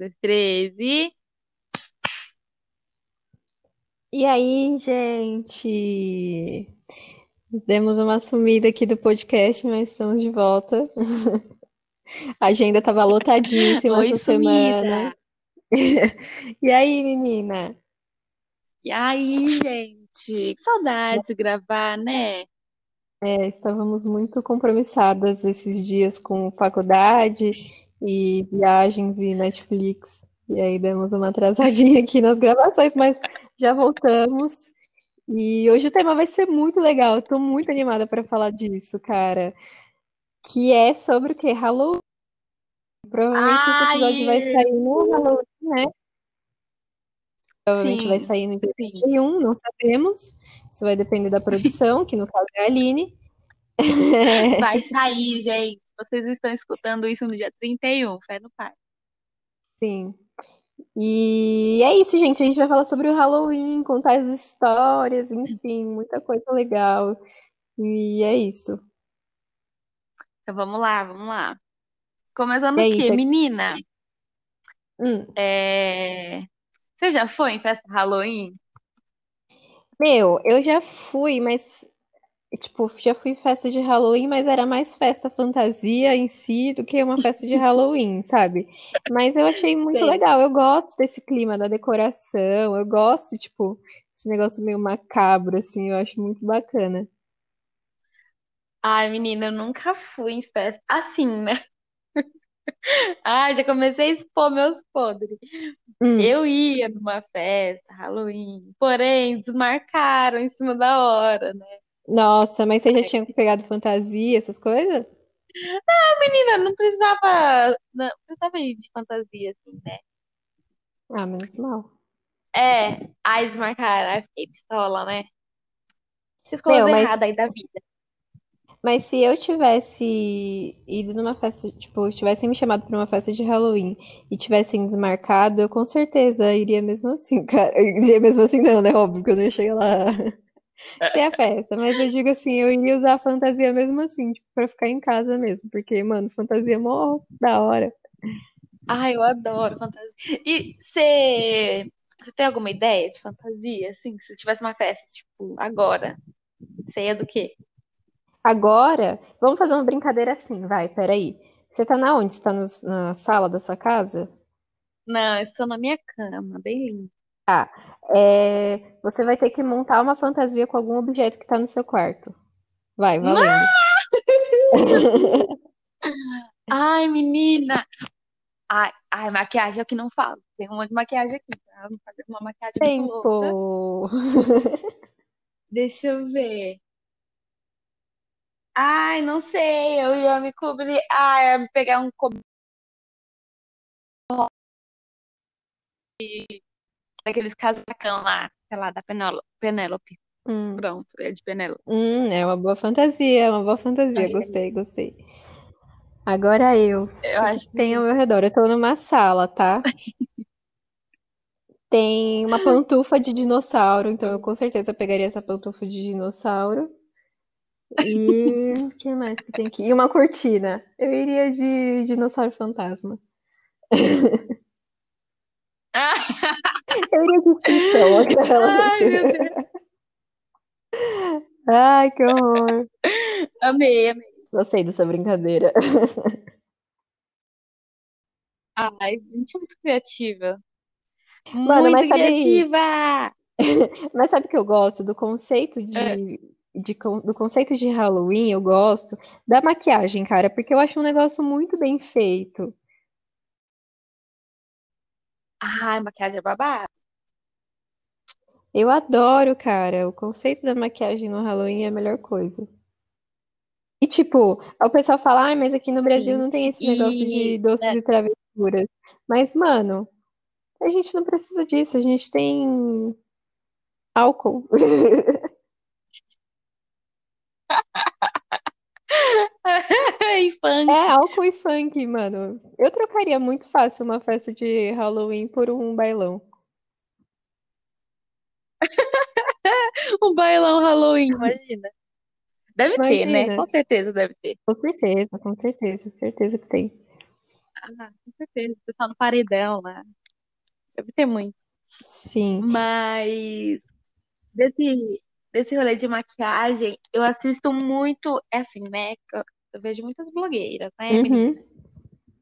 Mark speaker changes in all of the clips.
Speaker 1: dois, três e.
Speaker 2: E aí, gente? Demos uma sumida aqui do podcast, mas estamos de volta. A agenda estava lotadíssima
Speaker 1: Oi,
Speaker 2: essa semana. E aí, menina?
Speaker 1: E aí, gente? Que saudade de gravar, né?
Speaker 2: É, estávamos muito compromissadas esses dias com faculdade e viagens e Netflix. E aí demos uma atrasadinha aqui nas gravações, mas já voltamos. E hoje o tema vai ser muito legal. Eu tô muito animada para falar disso, cara. Que é sobre o quê? Halloween. Provavelmente esse episódio vai
Speaker 1: Ai,
Speaker 2: sair no Halloween, né? Provavelmente vai
Speaker 1: sim,
Speaker 2: sair no dia
Speaker 1: sim.
Speaker 2: 31, não sabemos. Isso vai depender da produção, que no caso é a Aline.
Speaker 1: Vai sair, gente. Vocês estão escutando isso no dia 31, fé no pai.
Speaker 2: Sim. E é isso, gente. A gente vai falar sobre o Halloween, contar as histórias, enfim, muita coisa legal. E é isso.
Speaker 1: Então vamos lá, vamos lá. Começando
Speaker 2: E
Speaker 1: o
Speaker 2: é
Speaker 1: quê?
Speaker 2: isso.
Speaker 1: Menina,
Speaker 2: Hum.
Speaker 1: é... você já foi em festa Halloween?
Speaker 2: Meu, eu já fui, mas tipo, já fui festa de Halloween, mas era mais festa fantasia em si do que uma festa de Halloween, sabe? Mas eu achei muito
Speaker 1: Sei.
Speaker 2: legal. Eu gosto desse clima da decoração. Eu gosto, tipo, esse negócio meio macabro assim, eu acho muito bacana.
Speaker 1: Ai, menina, eu nunca fui em festa assim, né? Ai, já comecei a expor meus podres.
Speaker 2: Hum.
Speaker 1: Eu ia numa festa Halloween, porém desmarcaram em cima da hora, né?
Speaker 2: Nossa, mas você já tinha pegado fantasia, essas coisas?
Speaker 1: Menina, não precisava, não precisava ir de fantasia assim, né?
Speaker 2: Ah, menos mal.
Speaker 1: É, aí desmarcaram, aí fiquei pistola, né? Essas
Speaker 2: Meu,
Speaker 1: coisas
Speaker 2: mas,
Speaker 1: erradas aí da vida.
Speaker 2: mas se eu tivesse ido numa festa, tipo, tivessem me chamado pra uma festa de Halloween e tivessem desmarcado, eu com certeza iria mesmo assim, cara. Eu iria mesmo assim, não, né? Óbvio que eu não ia chegar lá sem a festa, mas eu digo assim, eu iria usar a fantasia mesmo assim, tipo, pra ficar em casa mesmo, porque, mano, fantasia é mó da hora.
Speaker 1: Ai, eu adoro fantasia. E você, você tem alguma ideia de fantasia, assim? Se tivesse uma festa, tipo, agora, você ia do quê?
Speaker 2: Agora, vamos fazer uma brincadeira assim, vai, peraí. Você tá na onde? Você tá no- na sala da sua casa?
Speaker 1: Não, eu estou na minha cama, bem linda.
Speaker 2: Tá. É, você vai ter que montar uma fantasia com algum objeto que tá no seu quarto. Vai, valendo.
Speaker 1: Ai, menina! Ai, ai, maquiagem é o que não falo. Tem um monte de maquiagem aqui, tá? Vou fazer uma maquiagem.
Speaker 2: Tempo.
Speaker 1: Deixa eu ver. Ai, não sei, eu ia me cobrir. Ai, eu ia pegar um cobertor daqueles casacão lá, sei lá, da Penélope.
Speaker 2: Hum,
Speaker 1: Pronto, é de Penélope.
Speaker 2: hum, é uma boa fantasia, é uma boa fantasia.
Speaker 1: Acho que
Speaker 2: Gostei, gostei. Agora eu. O
Speaker 1: é- eu
Speaker 2: que que
Speaker 1: acho
Speaker 2: tem ao meu redor? Eu tô numa sala, tá? Tem uma pantufa de dinossauro, então eu com certeza pegaria essa pantufa de dinossauro. E o que mais que tem aqui? E uma cortina. Eu iria de dinossauro fantasma. De aquelas.
Speaker 1: Ai, meu Deus.
Speaker 2: Ai, que horror.
Speaker 1: Amei, amei.
Speaker 2: Gostei dessa brincadeira.
Speaker 1: Ai, gente, é muito criativa.
Speaker 2: Mano,
Speaker 1: Muito
Speaker 2: mas sabe,
Speaker 1: criativa!
Speaker 2: mas sabe que eu gosto do conceito
Speaker 1: É.
Speaker 2: de, de con- do conceito de Halloween, eu gosto da maquiagem, cara, porque eu acho um negócio muito bem feito.
Speaker 1: Ai, maquiagem é babado.
Speaker 2: Eu adoro, cara. O conceito da maquiagem no Halloween é a melhor coisa. E tipo, o pessoal fala, ai, mas aqui no Brasil
Speaker 1: Sim.
Speaker 2: não tem esse negócio de
Speaker 1: E
Speaker 2: doces e travessuras. Mas, mano, a gente não precisa disso, a gente tem álcool.
Speaker 1: e funk.
Speaker 2: É álcool e funk, mano. Eu trocaria muito fácil uma festa de Halloween por um bailão.
Speaker 1: Um bailão Halloween, imagina. Deve ter, né?
Speaker 2: Imagina.
Speaker 1: Com certeza deve ter.
Speaker 2: Com certeza, com certeza, certeza que tem.
Speaker 1: Ah, com certeza. O pessoal no paredão lá. Deve ter muito.
Speaker 2: Sim.
Speaker 1: Mas desse, desse rolê de maquiagem, eu assisto muito, é assim, né? Eu, vejo muitas blogueiras, né?
Speaker 2: Uhum.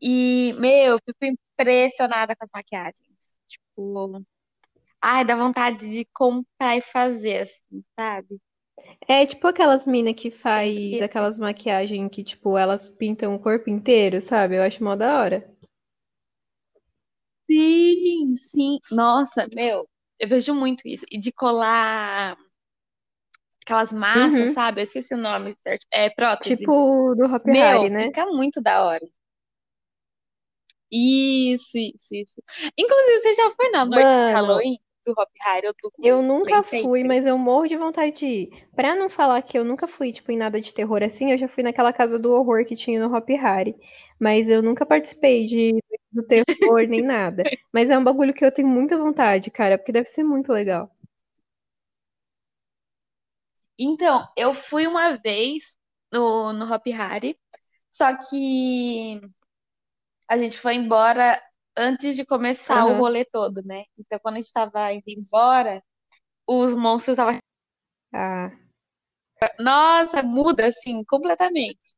Speaker 1: E, meu, eu fico impressionada com as maquiagens. Tipo, ai, dá vontade de comprar e fazer, assim, sabe?
Speaker 2: É tipo aquelas minas que faz
Speaker 1: porque,
Speaker 2: aquelas maquiagens que, tipo, elas pintam o corpo inteiro, sabe? Eu acho mó da hora.
Speaker 1: sim, sim. Nossa, meu, eu vejo muito isso. E de colar aquelas massas,
Speaker 2: Uhum.
Speaker 1: sabe? Eu esqueci o nome certo. É prótese.
Speaker 2: Tipo do Hopi Hari,
Speaker 1: Meu,
Speaker 2: né?
Speaker 1: fica muito da hora. Isso, isso, isso. Inclusive, você já foi na noite de
Speaker 2: Mano,
Speaker 1: Halloween do Hop Hari ou
Speaker 2: eu
Speaker 1: do
Speaker 2: nunca
Speaker 1: Nem
Speaker 2: fui,
Speaker 1: Sempre?
Speaker 2: mas eu morro de vontade de ir. Pra não falar que eu nunca fui, tipo, em nada de terror assim, eu já fui naquela casa do horror que tinha no Hopi Hari. Mas eu nunca participei de do terror nem nada. Mas é um bagulho que eu tenho muita vontade, cara, porque deve ser muito legal.
Speaker 1: Então, eu fui uma vez no, no Hop Hari, só que a gente foi embora antes de começar o
Speaker 2: Aham.
Speaker 1: rolê todo, né? Então, quando a gente tava indo embora, os monstros estavam.
Speaker 2: Ah,
Speaker 1: Nossa, muda assim, completamente.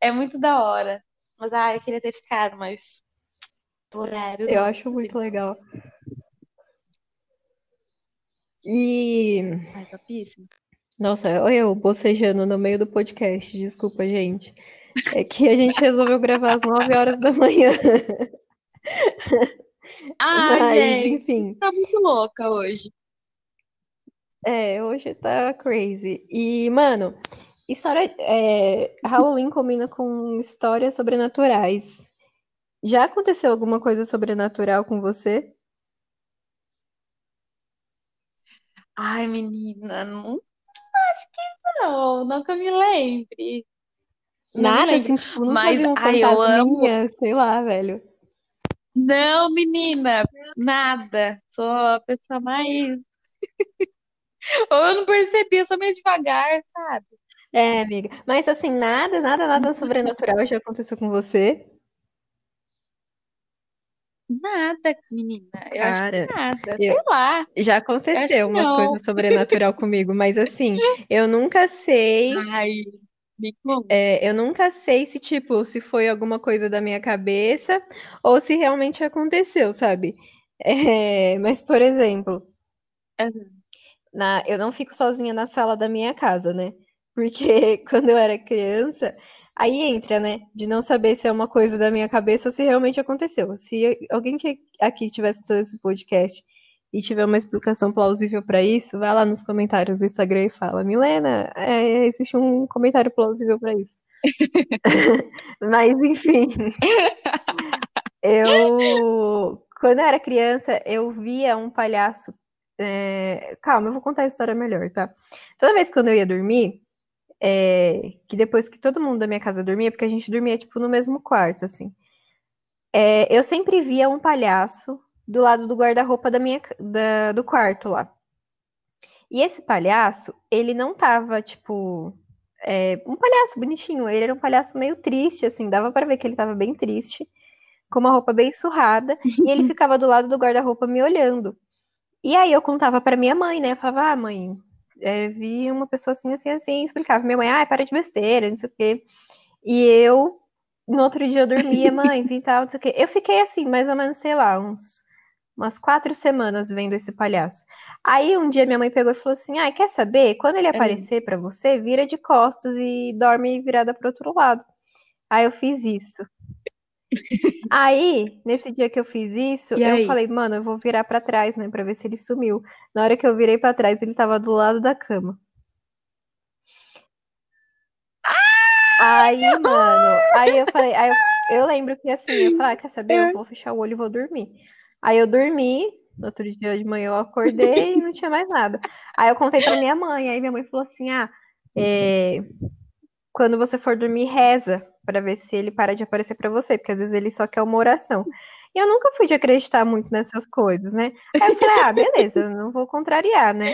Speaker 1: É muito da hora. Mas, ah, eu queria ter ficado, mas o horário
Speaker 2: eu acho
Speaker 1: ir
Speaker 2: muito legal. E,
Speaker 1: Ai, topíssimo.
Speaker 2: nossa, eu bocejando no meio do podcast, desculpa, gente. É que a gente resolveu gravar às 9 horas da manhã.
Speaker 1: Ai,
Speaker 2: Mas,
Speaker 1: gente,
Speaker 2: enfim,
Speaker 1: tá muito louca hoje.
Speaker 2: é, hoje tá crazy. E, mano, história, é, Halloween combina com histórias sobrenaturais. Já aconteceu alguma coisa sobrenatural com você?
Speaker 1: Ai, menina, não, não, não que eu me lembre. Não me
Speaker 2: Nada,
Speaker 1: lembro.
Speaker 2: assim, tipo, nunca
Speaker 1: Mas,
Speaker 2: vi um
Speaker 1: ai, eu amo.
Speaker 2: sei lá, velho.
Speaker 1: Não, menina, nada. Sou a pessoa mais. Ou eu não percebi, eu sou meio devagar, sabe?
Speaker 2: É, amiga. Mas, assim, nada, nada, nada sobrenatural já aconteceu com você?
Speaker 1: Nada, menina. Eu acho que
Speaker 2: Cara,
Speaker 1: nada. Sei
Speaker 2: eu,
Speaker 1: lá.
Speaker 2: já aconteceu umas
Speaker 1: não.
Speaker 2: coisas sobrenatural comigo, mas assim, eu nunca sei,
Speaker 1: Ai.
Speaker 2: É, eu nunca sei se, tipo, se foi alguma coisa da minha cabeça ou se realmente aconteceu, sabe? É, mas, por exemplo,
Speaker 1: Aham.
Speaker 2: na, eu não fico sozinha na sala da minha casa, né? Porque quando eu era criança, aí entra, né? De não saber se é uma coisa da minha cabeça ou se realmente aconteceu. Se alguém que aqui tivesse escutando esse podcast e tiver uma explicação plausível para isso, vai lá nos comentários do Instagram e fala: Milena, é, existe um comentário plausível para isso. Mas, enfim, eu. Quando eu era criança, eu via um palhaço. é, Calma, eu vou contar a história melhor, tá? Toda vez que eu ia dormir, é, que depois que todo mundo da minha casa dormia, porque a gente dormia, tipo, no mesmo quarto, assim. É, eu sempre via um palhaço do lado do guarda-roupa da minha, da- do quarto lá. E esse palhaço, ele não tava, tipo, é, um palhaço bonitinho, ele era um palhaço meio triste, assim, dava pra ver que ele tava bem triste, com uma roupa bem surrada, e ele ficava do lado do guarda-roupa me olhando. E aí eu contava pra minha mãe, né? Eu falava, ah, mãe, é, vi uma pessoa assim, assim, assim, explicava. Minha mãe, ah, para de besteira, não sei o quê. E eu, no outro dia eu dormia, mãe, vi tal, não sei o quê. Eu fiquei assim, mais ou menos, sei lá, uns, umas quatro semanas vendo esse palhaço. Aí um dia minha mãe pegou e falou assim, ah, quer saber? Quando ele
Speaker 1: Aham.
Speaker 2: aparecer pra você, vira de costas e dorme virada pro outro lado. Aí eu fiz isso. Aí, nesse dia que eu fiz isso,
Speaker 1: E
Speaker 2: eu
Speaker 1: aí?
Speaker 2: falei, mano, eu vou virar pra trás, né, pra ver se ele sumiu. Na hora que eu virei pra trás, ele tava do lado da cama. Aí, mano, aí eu falei, aí eu, eu lembro que assim, eu falei, ah, quer saber? Eu vou fechar o olho e vou dormir. Aí eu dormi, no outro dia de manhã eu acordei e não tinha mais nada. Aí eu contei pra minha mãe, aí minha mãe falou assim, ah, é, quando você for dormir, reza pra ver se ele para de aparecer pra você, porque às vezes ele só quer uma oração. E eu nunca fui de acreditar muito nessas coisas, né? Aí eu falei, ah, beleza, não vou contrariar, né?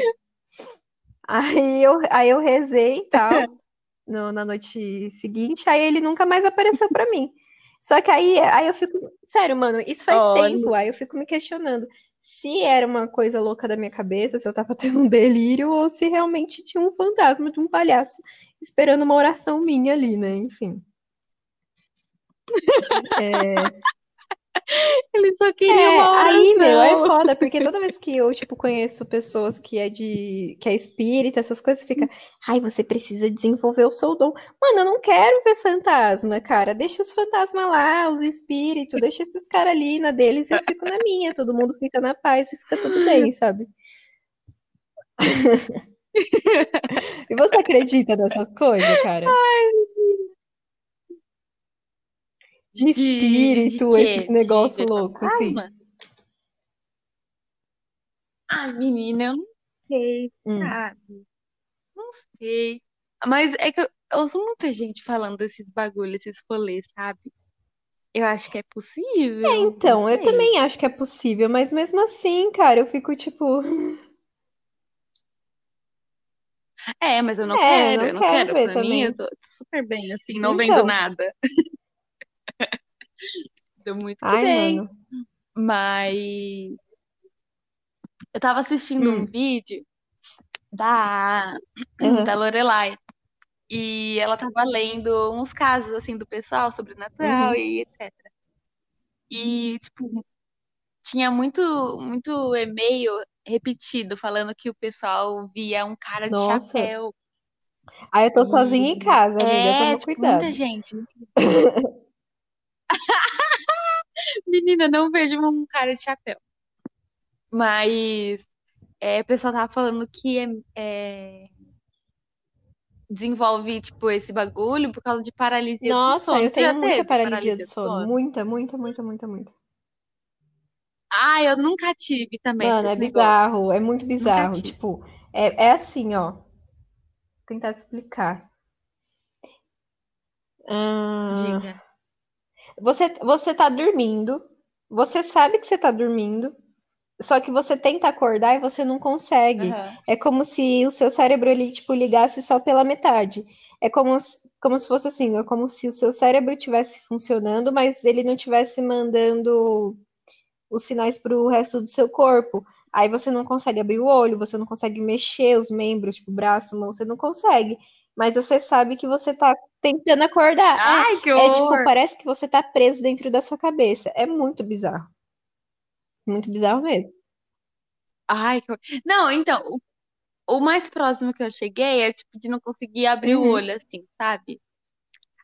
Speaker 2: Aí eu, aí eu rezei e tal, no- na noite seguinte, aí ele nunca mais apareceu pra mim. Só que aí, aí eu fico. Sério, mano, isso faz
Speaker 1: Olha.
Speaker 2: tempo. Aí eu fico me questionando se era uma coisa louca da minha cabeça, se eu tava tendo um delírio, ou se realmente tinha um fantasma de um palhaço esperando uma oração minha ali, né? Enfim. É,
Speaker 1: Ele só queria
Speaker 2: É, aí, meu, é foda, porque toda vez que eu, tipo, conheço pessoas que é de, que é espírita, essas coisas, fica, ai, você precisa desenvolver o seu dom. Mano, eu não quero ver fantasma, cara. Deixa os fantasmas lá, os espíritos, deixa esses caras ali na deles e eu fico na minha. Todo mundo fica na paz e fica tudo bem, sabe? E você acredita nessas coisas, cara? De
Speaker 1: De,
Speaker 2: espírito,
Speaker 1: de
Speaker 2: esses negócios loucos, assim.
Speaker 1: Ah, menina, eu não sei,
Speaker 2: Hum.
Speaker 1: sabe? Não sei. Mas é que eu, eu ouço muita gente falando desses bagulhos, esses rolês, sabe? Eu acho que é possível, não
Speaker 2: Então, eu também acho que é possível, mas mesmo assim, cara, eu fico tipo,
Speaker 1: É, mas eu não
Speaker 2: é,
Speaker 1: quero,
Speaker 2: não
Speaker 1: eu não
Speaker 2: quero
Speaker 1: quero.
Speaker 2: ver
Speaker 1: Pra mim, eu
Speaker 2: também.
Speaker 1: tô tô super bem, assim, não vendo
Speaker 2: Então,
Speaker 1: nada. Tô muito
Speaker 2: ai,
Speaker 1: bem.
Speaker 2: mano.
Speaker 1: Mas eu tava assistindo um
Speaker 2: Hum,
Speaker 1: vídeo da,
Speaker 2: aham,
Speaker 1: da Lorelai. E ela tava lendo uns casos, assim, do pessoal, sobrenatural
Speaker 2: uhum.
Speaker 1: e etc. E, tipo, tinha muito, muito e-mail repetido falando que o pessoal via um cara de
Speaker 2: Nossa.
Speaker 1: chapéu.
Speaker 2: Aí eu tô sozinha em
Speaker 1: E
Speaker 2: casa, amiga,
Speaker 1: é,
Speaker 2: toma
Speaker 1: tipo, muita gente. muita- Menina, não vejo um cara de chapéu. Mas é, o pessoal tava falando que é, é, desenvolve, tipo, esse bagulho por causa de paralisia do
Speaker 2: Nossa,
Speaker 1: sono.
Speaker 2: eu
Speaker 1: Você
Speaker 2: tenho muita paralisia do
Speaker 1: paralisia do
Speaker 2: sono.
Speaker 1: sono?
Speaker 2: Muita, muita, muita, muita, muita.
Speaker 1: Ah, eu nunca tive também
Speaker 2: Mano, é
Speaker 1: negócios.
Speaker 2: bizarro, é muito bizarro. Tipo, é, é assim, ó. Vou tentar te explicar. Ah,
Speaker 1: Diga.
Speaker 2: Você, você tá dormindo, você sabe que você tá dormindo, Só que você tenta acordar e você não consegue.
Speaker 1: Aham.
Speaker 2: É como se o seu cérebro ele, tipo, ligasse só pela metade. É como, se- como se fosse assim, é como se o seu cérebro estivesse funcionando, mas ele não estivesse mandando os sinais para o resto do seu corpo. Aí você não consegue abrir o olho, você não consegue mexer os membros, tipo, braço, mão, você não consegue. Mas você sabe que você tá tentando acordar.
Speaker 1: Ai, que
Speaker 2: É, é tipo,
Speaker 1: horror!
Speaker 2: parece que você tá preso dentro da sua cabeça. É muito bizarro. Muito bizarro mesmo.
Speaker 1: Ai, que horror. Não, então, o, o mais próximo que eu cheguei é, tipo, de não conseguir abrir o
Speaker 2: Uhum.
Speaker 1: olho, assim, sabe?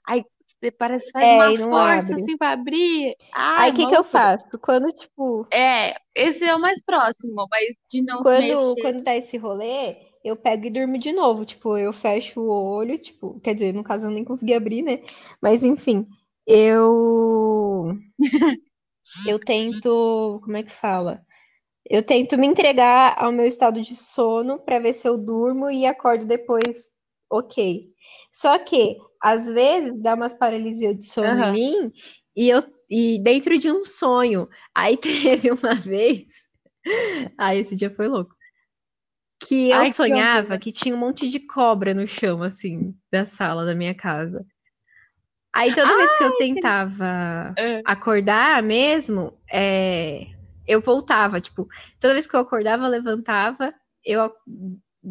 Speaker 1: Aí você parece que faz
Speaker 2: É,
Speaker 1: uma força,
Speaker 2: abre.
Speaker 1: assim, pra abrir.
Speaker 2: Aí
Speaker 1: Ai,
Speaker 2: o que que eu faço? Quando, tipo,
Speaker 1: É, esse é o mais próximo, mas de não se
Speaker 2: quando,
Speaker 1: mexer.
Speaker 2: quando dá esse rolê, eu pego e durmo de novo. Tipo, eu fecho o olho, tipo, quer dizer, no caso eu nem consegui abrir, né? Mas enfim, eu eu tento, como é que fala? Eu tento me entregar ao meu estado de sono para ver se eu durmo e acordo depois, ok. Só que às vezes dá umas paralisia de sono em
Speaker 1: Aham.
Speaker 2: mim e eu e dentro de um sonho. Aí teve uma vez, ah, esse dia foi louco, que eu
Speaker 1: Ai, que
Speaker 2: sonhava
Speaker 1: horror.
Speaker 2: que tinha um monte de cobra no chão assim da sala da minha casa. Aí toda vez que eu tentava
Speaker 1: Ah,
Speaker 2: acordar mesmo, é, eu voltava, tipo, toda vez que eu acordava, eu levantava, eu,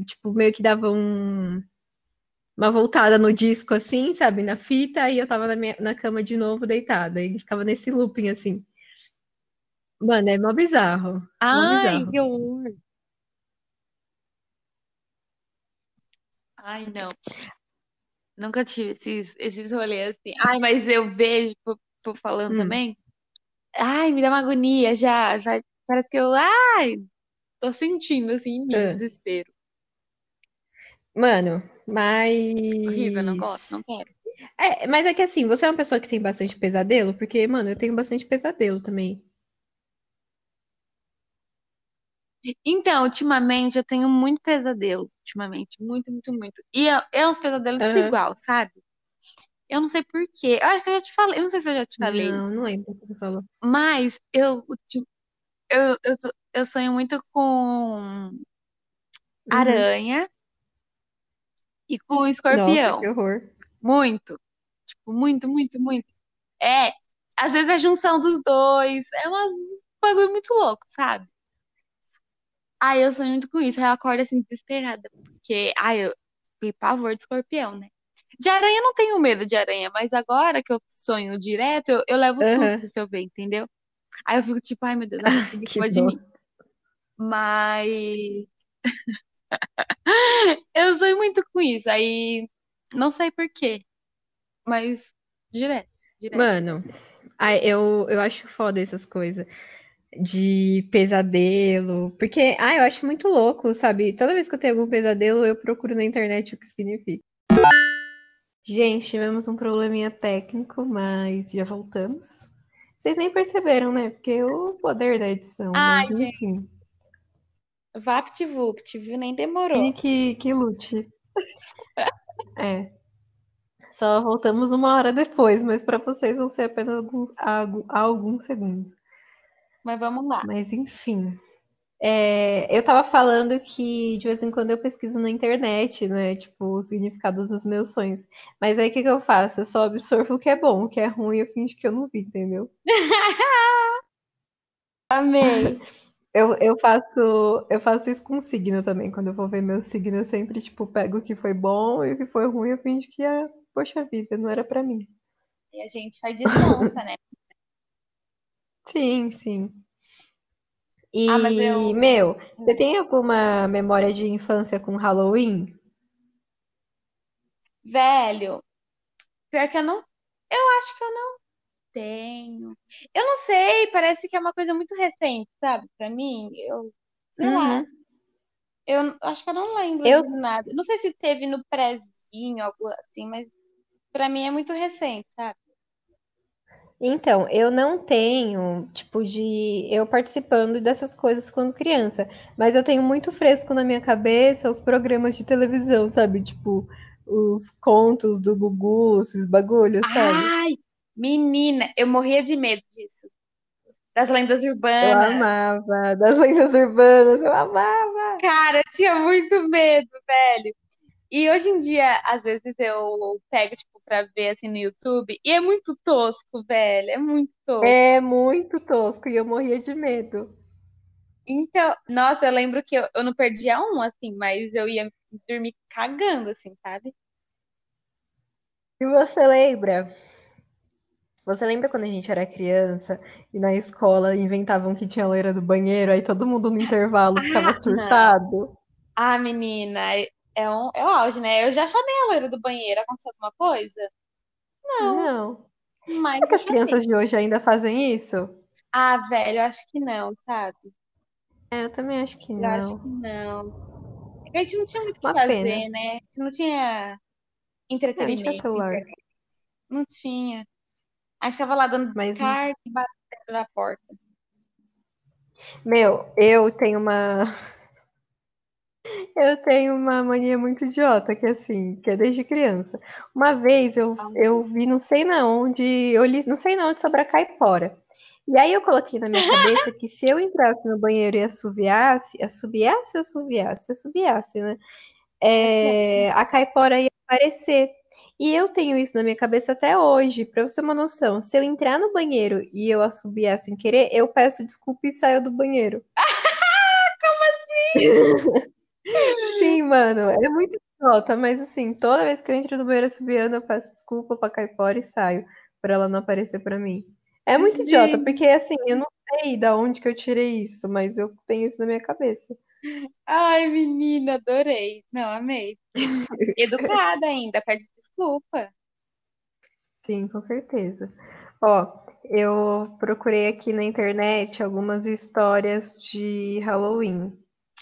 Speaker 2: tipo, meio que dava um- uma voltada no disco, assim, sabe, na fita, e eu tava na, minha- na cama de novo, deitada, e ficava nesse looping, assim. Mano, é mó bizarro, mó
Speaker 1: Ai,
Speaker 2: bizarro.
Speaker 1: que horror. Ai, não. Nunca tive esses, esses rolês assim. Ai, mas eu vejo, tô, tô falando
Speaker 2: Hum,
Speaker 1: também. Ai, me dá uma agonia já. Vai, parece que eu, ai, tô sentindo assim em mim,
Speaker 2: ah.
Speaker 1: desespero.
Speaker 2: Mano,
Speaker 1: Horrível, não gosto,
Speaker 2: mas...
Speaker 1: não quero.
Speaker 2: É, mas é que assim, você é uma pessoa que tem bastante pesadelo? Porque, mano, eu tenho bastante pesadelo também.
Speaker 1: Então, ultimamente eu tenho muito pesadelo. Ultimamente, muito, muito, muito. E é, é uns pesadelos
Speaker 2: Aham.
Speaker 1: igual, sabe? Eu não sei por quê. Eu acho que eu já te falei, eu não sei se eu já te falei.
Speaker 2: Não, não lembro o que você falou.
Speaker 1: Mas eu, eu, eu, eu sonho muito com
Speaker 2: Uhum.
Speaker 1: aranha e com
Speaker 2: Nossa, que
Speaker 1: escorpião.
Speaker 2: horror.
Speaker 1: Muito. Tipo, muito, muito, muito. É. Às vezes é a junção dos dois. É umas um bagulho muito louco, sabe? Ai, eu sonho muito com isso. Aí eu acordo assim, desesperada. Porque, ai, eu tenho pavor de escorpião, né? De aranha eu não tenho medo de aranha, mas agora que eu sonho direto, eu, eu levo
Speaker 2: Aham.
Speaker 1: susto se eu ver, entendeu? Aí eu fico tipo, ai meu Deus, alguém se
Speaker 2: Que
Speaker 1: mim. Mas eu sonho muito com isso. Aí não sei por quê, mas direto, direto,
Speaker 2: Mano, eu, eu acho foda essas coisas de pesadelo, porque, ah, eu acho muito louco, sabe? Toda vez que eu tenho algum pesadelo, eu procuro na internet o que significa. Gente, tivemos um probleminha técnico, mas já voltamos. Vocês nem perceberam, né? Porque o poder da edição,
Speaker 1: Ai,
Speaker 2: mas
Speaker 1: gente,
Speaker 2: enfim.
Speaker 1: VaptVupt, viu? Nem demorou.
Speaker 2: E que, que lute. É. Só voltamos uma hora depois, mas para vocês vão ser apenas alguns, algu- alguns segundos.
Speaker 1: Mas vamos lá.
Speaker 2: Mas enfim. É, eu tava falando que de vez em quando eu pesquiso na internet, né? Tipo, os significados dos meus sonhos. Mas aí o que, que eu faço? Eu só absorvo o que é bom, o que é ruim eu finjo que eu não vi, entendeu?
Speaker 1: Amei.
Speaker 2: Eu, eu faço eu faço isso com signo também. Quando eu vou ver meu signo, eu sempre, tipo, pego o que foi bom e o que foi ruim eu finjo que, ah, poxa vida, não era pra mim.
Speaker 1: E a gente faz de sonsa, né?
Speaker 2: Sim, sim.
Speaker 1: Ah, mas
Speaker 2: E,
Speaker 1: eu.
Speaker 2: meu, você tem alguma memória de infância com Halloween?
Speaker 1: Velho, pior que eu não. Eu acho que eu não tenho. Eu não sei, parece que é uma coisa muito recente, sabe? Pra mim, eu. Sei lá.
Speaker 2: Uhum.
Speaker 1: Eu acho que eu não lembro
Speaker 2: Eu,
Speaker 1: de nada. Não sei se teve no prezinho, algo assim, mas pra mim é muito recente, sabe?
Speaker 2: Então, eu não tenho, tipo, de eu participando dessas coisas quando criança, mas eu tenho muito fresco na minha cabeça os programas de televisão, sabe? Tipo, os contos do Gugu, esses bagulhos, sabe?
Speaker 1: Ai, menina, eu morria de medo disso. Das lendas
Speaker 2: Eu
Speaker 1: urbanas.
Speaker 2: amava, das lendas urbanas, eu amava.
Speaker 1: Cara, eu tinha muito medo, velho. E hoje em dia, às vezes eu pego, tipo, pra ver assim no YouTube, e é muito tosco, velho. É muito tosco.
Speaker 2: É muito tosco e eu morria de medo.
Speaker 1: Então, nossa, eu lembro que eu, eu não perdia um, assim, mas eu ia dormir cagando, assim, sabe?
Speaker 2: E você lembra? Você lembra quando a gente era criança e na escola inventavam que tinha loira do banheiro, aí todo mundo no intervalo ficava
Speaker 1: Ah, não.
Speaker 2: surtado?
Speaker 1: Ah, menina, é um, é o auge, né? Eu já chamei a loira do banheiro. Aconteceu alguma coisa? Não,
Speaker 2: Não.
Speaker 1: mas
Speaker 2: Será que as crianças de hoje ainda fazem isso?
Speaker 1: Ah, velho, eu acho que não, sabe?
Speaker 2: É, eu também acho que
Speaker 1: Eu acho que
Speaker 2: não.
Speaker 1: não. É a gente não tinha muito o que
Speaker 2: Uma pena.
Speaker 1: fazer, né? A gente não tinha
Speaker 2: É, não tinha
Speaker 1: entretenimento,
Speaker 2: celular.
Speaker 1: internet. Não tinha. A gente ficava lá dando
Speaker 2: Mas,
Speaker 1: carta e batendo na porta.
Speaker 2: meu, eu tenho uma. Eu tenho uma mania muito idiota, que é assim, que é desde criança. Uma vez eu, eu vi não sei na onde, eu li não sei na onde sobre a caipora. E aí eu coloquei na minha cabeça que se eu entrasse no banheiro e assobiasse, assobiasse ou assobiasse? Assobiasse, né?
Speaker 1: É.
Speaker 2: A caipora ia aparecer. E eu tenho isso na minha cabeça até hoje, pra você ter uma noção. Se eu entrar no banheiro e eu assobiar sem querer, eu peço desculpa e saio do banheiro. Sim, mano, é muito idiota, mas assim, toda vez que eu entro no banheiro assobiando, eu peço desculpa pra caipora e saio, pra ela não aparecer pra mim. É muito idiota,
Speaker 1: Gente,
Speaker 2: porque assim, eu não sei da onde que eu tirei isso, mas eu tenho isso na minha cabeça.
Speaker 1: ai, menina, adorei. Não, amei. Educada ainda, pede desculpa.
Speaker 2: Sim, com certeza. Ó, eu procurei aqui na internet algumas histórias de Halloween.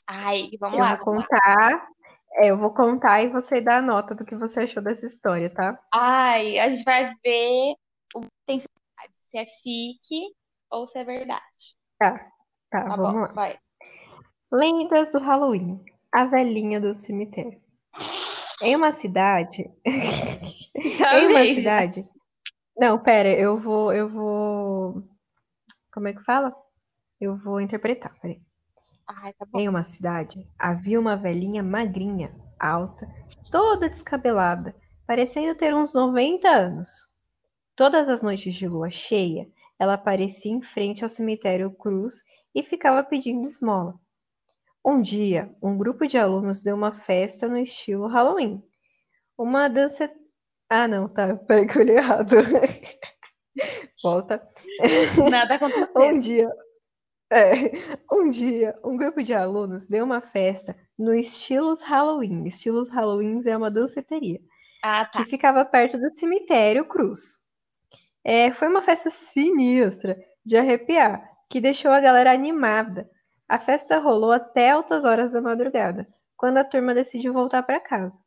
Speaker 1: Ai, vamos
Speaker 2: Eu
Speaker 1: lá,
Speaker 2: vou
Speaker 1: vamos lá.
Speaker 2: contar, é, eu vou contar e você dá a nota do que você achou dessa história, tá?
Speaker 1: Ai, a gente vai ver o se é fique ou se é verdade.
Speaker 2: Tá, tá,
Speaker 1: Tá bom,
Speaker 2: vamos lá.
Speaker 1: vai.
Speaker 2: Lendas do Halloween. A velhinha do cemitério. Em uma cidade.
Speaker 1: Já
Speaker 2: em uma cidade. Não, pera, eu vou. Eu vou. Como é que fala? Eu vou interpretar, peraí.
Speaker 1: Ai, tá bom.
Speaker 2: Em uma cidade havia uma velhinha magrinha, alta, toda descabelada, parecendo ter uns 90 anos. Todas as noites de lua cheia, ela aparecia em frente ao cemitério Cruz e ficava pedindo esmola. Um dia, um grupo de alunos deu uma festa no estilo Halloween. Uma dança. Ah, não, tá. Peraí que eu errado. Volta.
Speaker 1: Nada aconteceu.
Speaker 2: Um dia, é, um dia, um grupo de alunos deu uma festa no Estilos Halloween. Estilos Halloween é uma danceteria
Speaker 1: Ah, tá.
Speaker 2: que ficava perto do cemitério Cruz. É, foi uma festa sinistra, de arrepiar, que deixou a galera animada. A festa rolou até altas horas da madrugada, quando a turma decidiu voltar para casa.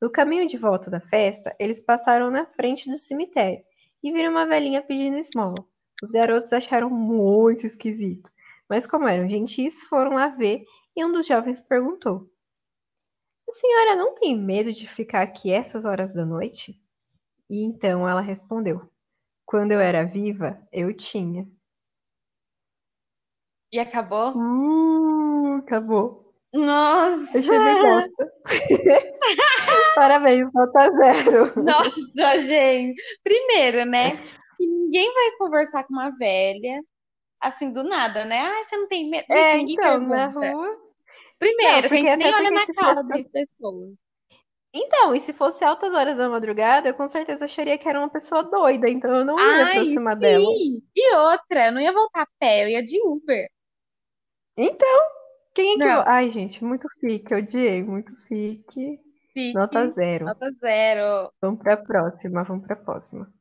Speaker 2: No caminho de volta da festa, eles passaram na frente do cemitério e viram uma velhinha pedindo esmola. Os garotos acharam muito esquisito, mas como eram gentis, foram lá ver e um dos jovens perguntou: A senhora não tem medo de ficar aqui essas horas da noite? E então ela respondeu: Quando eu era viva, eu tinha.
Speaker 1: E acabou?
Speaker 2: Hum, acabou.
Speaker 1: Nossa!
Speaker 2: Bosta. Parabéns, nota zero.
Speaker 1: Nossa, gente. Primeiro, né? Que ninguém vai conversar com uma velha assim do nada, né? Ah, você não tem medo?
Speaker 2: É,
Speaker 1: ninguém
Speaker 2: então, na
Speaker 1: pergunta.
Speaker 2: rua.
Speaker 1: Primeiro,
Speaker 2: Não,
Speaker 1: que a gente nem olha na cara
Speaker 2: fosse-
Speaker 1: das pessoas.
Speaker 2: Então, e se fosse altas horas da madrugada, eu com certeza acharia que era uma pessoa doida, então eu não ia
Speaker 1: Ai,
Speaker 2: aproximar dela.
Speaker 1: sim. E outra, eu não ia voltar a pé, eu ia de Uber.
Speaker 2: Então, quem é que.
Speaker 1: Não.
Speaker 2: Ai, gente, muito fique, odiei, muito fique.
Speaker 1: Fique,
Speaker 2: Nota zero.
Speaker 1: nota zero.
Speaker 2: Vamos pra próxima, vamos pra próxima.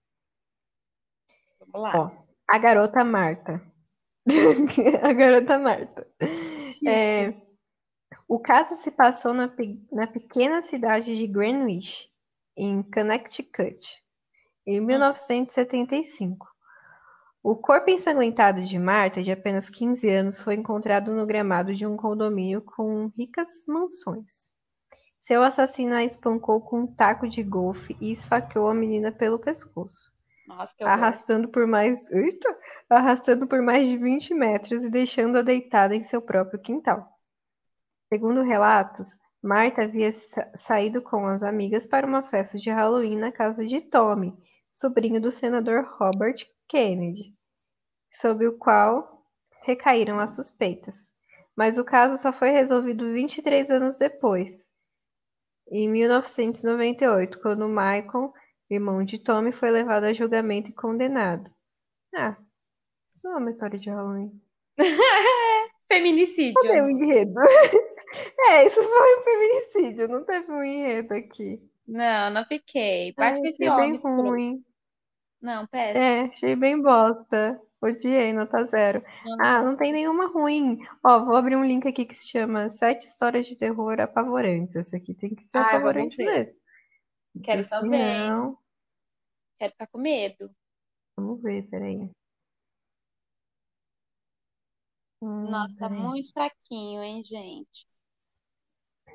Speaker 1: Vamos lá.
Speaker 2: Ó, a garota Marta. a garota Marta. É, o caso se passou na, pe- na pequena cidade de Greenwich, em Connecticut, em 1975. O corpo ensanguentado de Marta, de apenas 15 anos, foi encontrado no gramado de um condomínio com ricas mansões. Seu assassino a espancou com um taco de golfe e esfaqueou a menina pelo pescoço. Arrastando por mais, eita, arrastando por mais de 20 metros e deixando-a deitada em seu próprio quintal. Segundo relatos, Marta havia sa- saído com as amigas para uma festa de Halloween na casa de Tommy, sobrinho do senador Robert Kennedy, sob o qual recaíram as suspeitas. Mas o caso só foi resolvido 23 anos depois, em 1998, quando Michael irmão de Tommy, foi levado a julgamento e condenado. Ah, isso é uma história de Halloween.
Speaker 1: Feminicídio.
Speaker 2: Cadê o enredo? É, isso foi um feminicídio, não teve um enredo aqui.
Speaker 1: Não, não fiquei.
Speaker 2: Ai,
Speaker 1: Bate com esse
Speaker 2: achei
Speaker 1: homem
Speaker 2: bem ruim.
Speaker 1: Não, péssimo.
Speaker 2: É, achei bem bosta. Odiei, nota zero. Ah, não tem nenhuma ruim. Ó, vou abrir um link aqui que se chama Sete Histórias de Terror Apavorantes. Essa aqui tem que ser
Speaker 1: Ai, vamos
Speaker 2: apavorante mesmo.
Speaker 1: Quero
Speaker 2: Porque
Speaker 1: também.
Speaker 2: senão-
Speaker 1: Quero ficar com medo.
Speaker 2: Vamos ver, peraí. Hum,
Speaker 1: Nossa, tá
Speaker 2: peraí.
Speaker 1: muito fraquinho, hein, gente?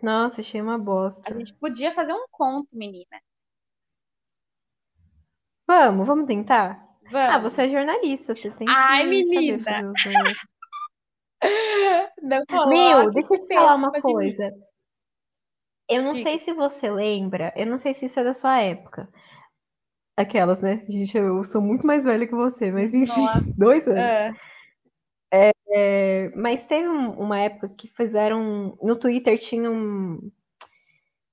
Speaker 2: Nossa, achei uma bosta.
Speaker 1: A gente podia fazer um conto, menina.
Speaker 2: Vamos, vamos tentar? Ah,
Speaker 1: Vamos.
Speaker 2: você é jornalista, você tem que
Speaker 1: Ai,
Speaker 2: saber
Speaker 1: menina.
Speaker 2: fazer os.
Speaker 1: Não
Speaker 2: Meu, deixa eu te falar uma
Speaker 1: mim.
Speaker 2: Eu não
Speaker 1: Diga.
Speaker 2: sei se você lembra, eu não sei se isso é da sua época. Aquelas, né? Gente, eu sou muito mais velha que você, mas enfim,
Speaker 1: Nossa.
Speaker 2: dois anos.
Speaker 1: Ah,
Speaker 2: É, mas teve um- uma época que fizeram. No Twitter tinha um.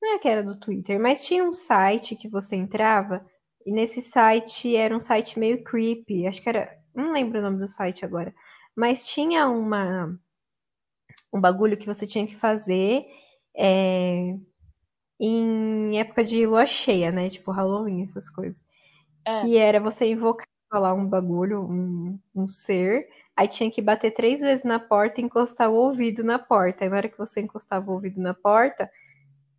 Speaker 2: Não é que era do Twitter, mas tinha um site que você entrava, e nesse site era um site meio creepy. Acho que era. Não lembro o nome do site agora. Mas tinha uma. Um bagulho que você tinha que fazer é, em época de lua cheia, né? Tipo Halloween, essas coisas.
Speaker 1: É.
Speaker 2: Que era você invocar lá um bagulho, um, um ser. Aí tinha que bater três vezes na porta e encostar o ouvido na porta. Aí na hora que você encostava o ouvido na porta,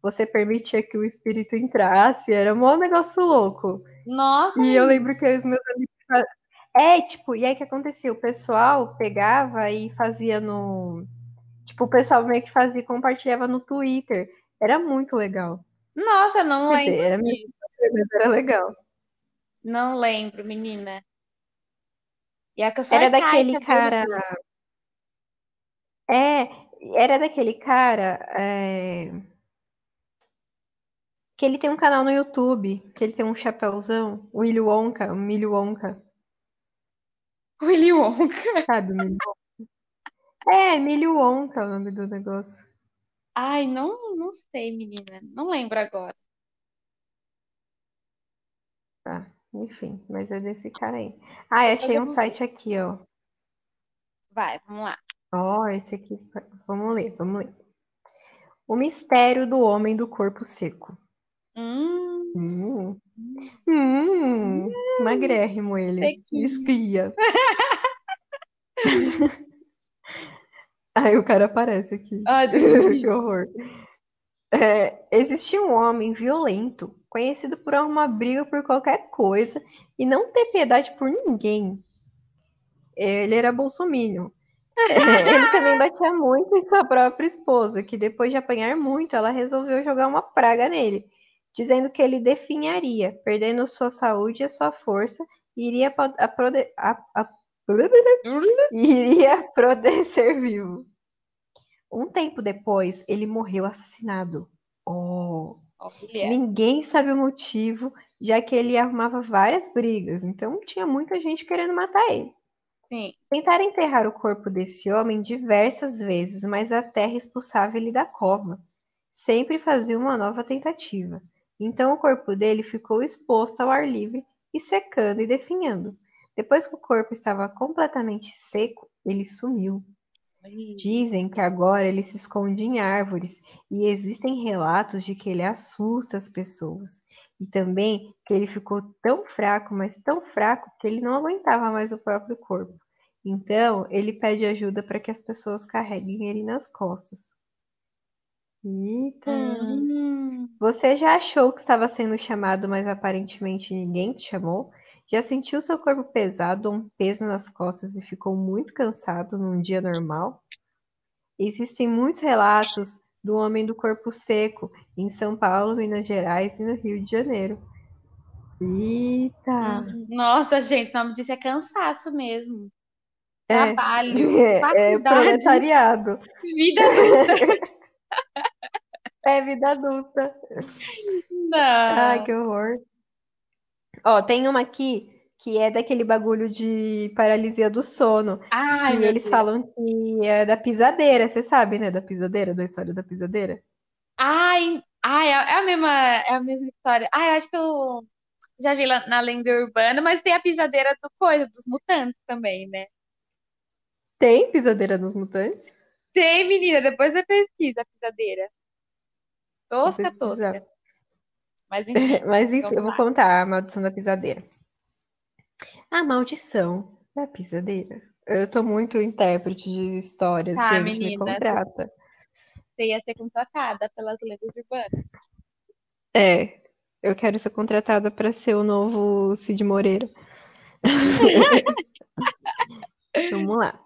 Speaker 2: você permitia que o espírito entrasse. Era um negócio louco.
Speaker 1: Nossa,
Speaker 2: E eu lembro que os meus amigos. É, tipo, e aí o que acontecia? O pessoal pegava e fazia no. Tipo, o pessoal meio que fazia, compartilhava no Twitter. Era muito legal.
Speaker 1: nossa, não
Speaker 2: Quer dizer,
Speaker 1: lembro
Speaker 2: era
Speaker 1: disso.
Speaker 2: mas era legal.
Speaker 1: Não lembro, menina. E é que eu sou
Speaker 2: Era daquele cara. É, era daquele cara. é, Que ele tem um canal no YouTube, que ele tem um chapéuzão, Willy Wonka, Milho Wonka.
Speaker 1: Willy Wonka.
Speaker 2: Sabe, milho É, milho Wonka é o nome do negócio.
Speaker 1: Ai, não, não sei, menina. Não lembro agora.
Speaker 2: Tá, enfim, mas é desse cara aí. Ah, achei um site aqui, ó.
Speaker 1: Vai, vamos lá.
Speaker 2: Ó, esse aqui. Vamos ler, vamos ler. O mistério do homem do corpo seco.
Speaker 1: Hum,
Speaker 2: Hum, hum, magrérrimo ele.
Speaker 1: sequinho.
Speaker 2: Esquia. Aí o cara aparece aqui.
Speaker 1: Ai, Deus me
Speaker 2: Que horror. É, existia um homem violento, conhecido por arrumar briga por qualquer coisa e não ter piedade por ninguém. Ele era bolsominion. É, ele também batia muito em sua própria esposa, que depois de apanhar muito, ela resolveu jogar uma praga nele, dizendo que ele definharia, perdendo sua saúde e sua força, e iria po- a prode- a- a- iria apodrecer vivo. Um tempo depois, ele morreu assassinado. Oh,
Speaker 1: Olha.
Speaker 2: ninguém sabe o motivo, já que ele arrumava várias brigas, então tinha muita gente querendo matar ele.
Speaker 1: Sim.
Speaker 2: Tentaram enterrar o corpo desse homem diversas vezes, mas a terra expulsava ele da cova. Sempre fazia uma nova tentativa. Então o corpo dele ficou exposto ao ar livre e secando e definhando. Depois que o corpo estava completamente seco, ele sumiu. Dizem que agora ele se esconde em árvores e existem relatos de que ele assusta as pessoas. E também que ele ficou tão fraco, mas tão fraco, que ele não aguentava mais o próprio corpo. Então, ele pede ajuda para que as pessoas carreguem ele nas costas. Eita!
Speaker 1: Hum,
Speaker 2: Você já achou que estava sendo chamado, mas aparentemente ninguém te chamou? Já sentiu seu corpo pesado ou um peso nas costas e ficou muito cansado num dia normal? Existem muitos relatos do homem do corpo seco em São Paulo, Minas Gerais e no Rio de Janeiro. Eita!
Speaker 1: hum. Nossa, gente, o nome disso é cansaço mesmo.
Speaker 2: É,
Speaker 1: Trabalho,
Speaker 2: é, é proletariado.
Speaker 1: vida adulta.
Speaker 2: É vida adulta.
Speaker 1: Não.
Speaker 2: Ai, que horror. Ó, tem uma aqui que é daquele bagulho de paralisia do sono. Que
Speaker 1: meu
Speaker 2: eles
Speaker 1: Deus.
Speaker 2: falam que é da pisadeira, você sabe, né? Da pisadeira, da história da pisadeira.
Speaker 1: Ai, ai, é é a mesma, é a mesma história. Ai, eu acho que eu já vi lá na lenda urbana, mas tem a pisadeira do coisa, dos mutantes também, né?
Speaker 2: Tem pisadeira nos mutantes?
Speaker 1: Tem, menina, depois você pesquisa a pisadeira. Tosca, tosca. Mas enfim,
Speaker 2: Mas enfim,
Speaker 1: vamos
Speaker 2: eu vou contar a maldição da pisadeira. A maldição da pisadeira. Eu tô muito intérprete de histórias,
Speaker 1: Tá,
Speaker 2: gente, me
Speaker 1: menina,
Speaker 2: contrata.
Speaker 1: você ia ser contratada pelas lendas urbanas.
Speaker 2: É, eu quero ser contratada para ser o novo Cid Moreira. Vamos lá.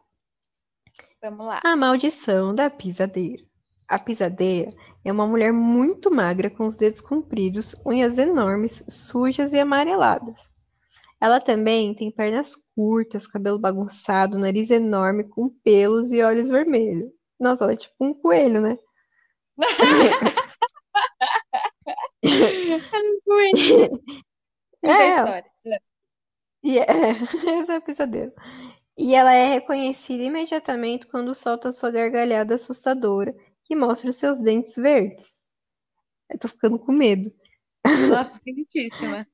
Speaker 1: Vamos lá.
Speaker 2: A maldição da pisadeira. A pisadeira é uma mulher muito magra com os dedos compridos, unhas enormes, sujas e amareladas. Ela também tem pernas curtas, cabelo bagunçado, nariz enorme com pelos e olhos vermelhos. Nossa, ela é tipo um coelho, né? É,
Speaker 1: da
Speaker 2: ela.
Speaker 1: história.
Speaker 2: E é, essa é a pisadeira. E ela é reconhecida imediatamente quando solta sua gargalhada assustadora e mostra os seus dentes verdes. Eu tô ficando com medo.
Speaker 1: Nossa, bonitíssima.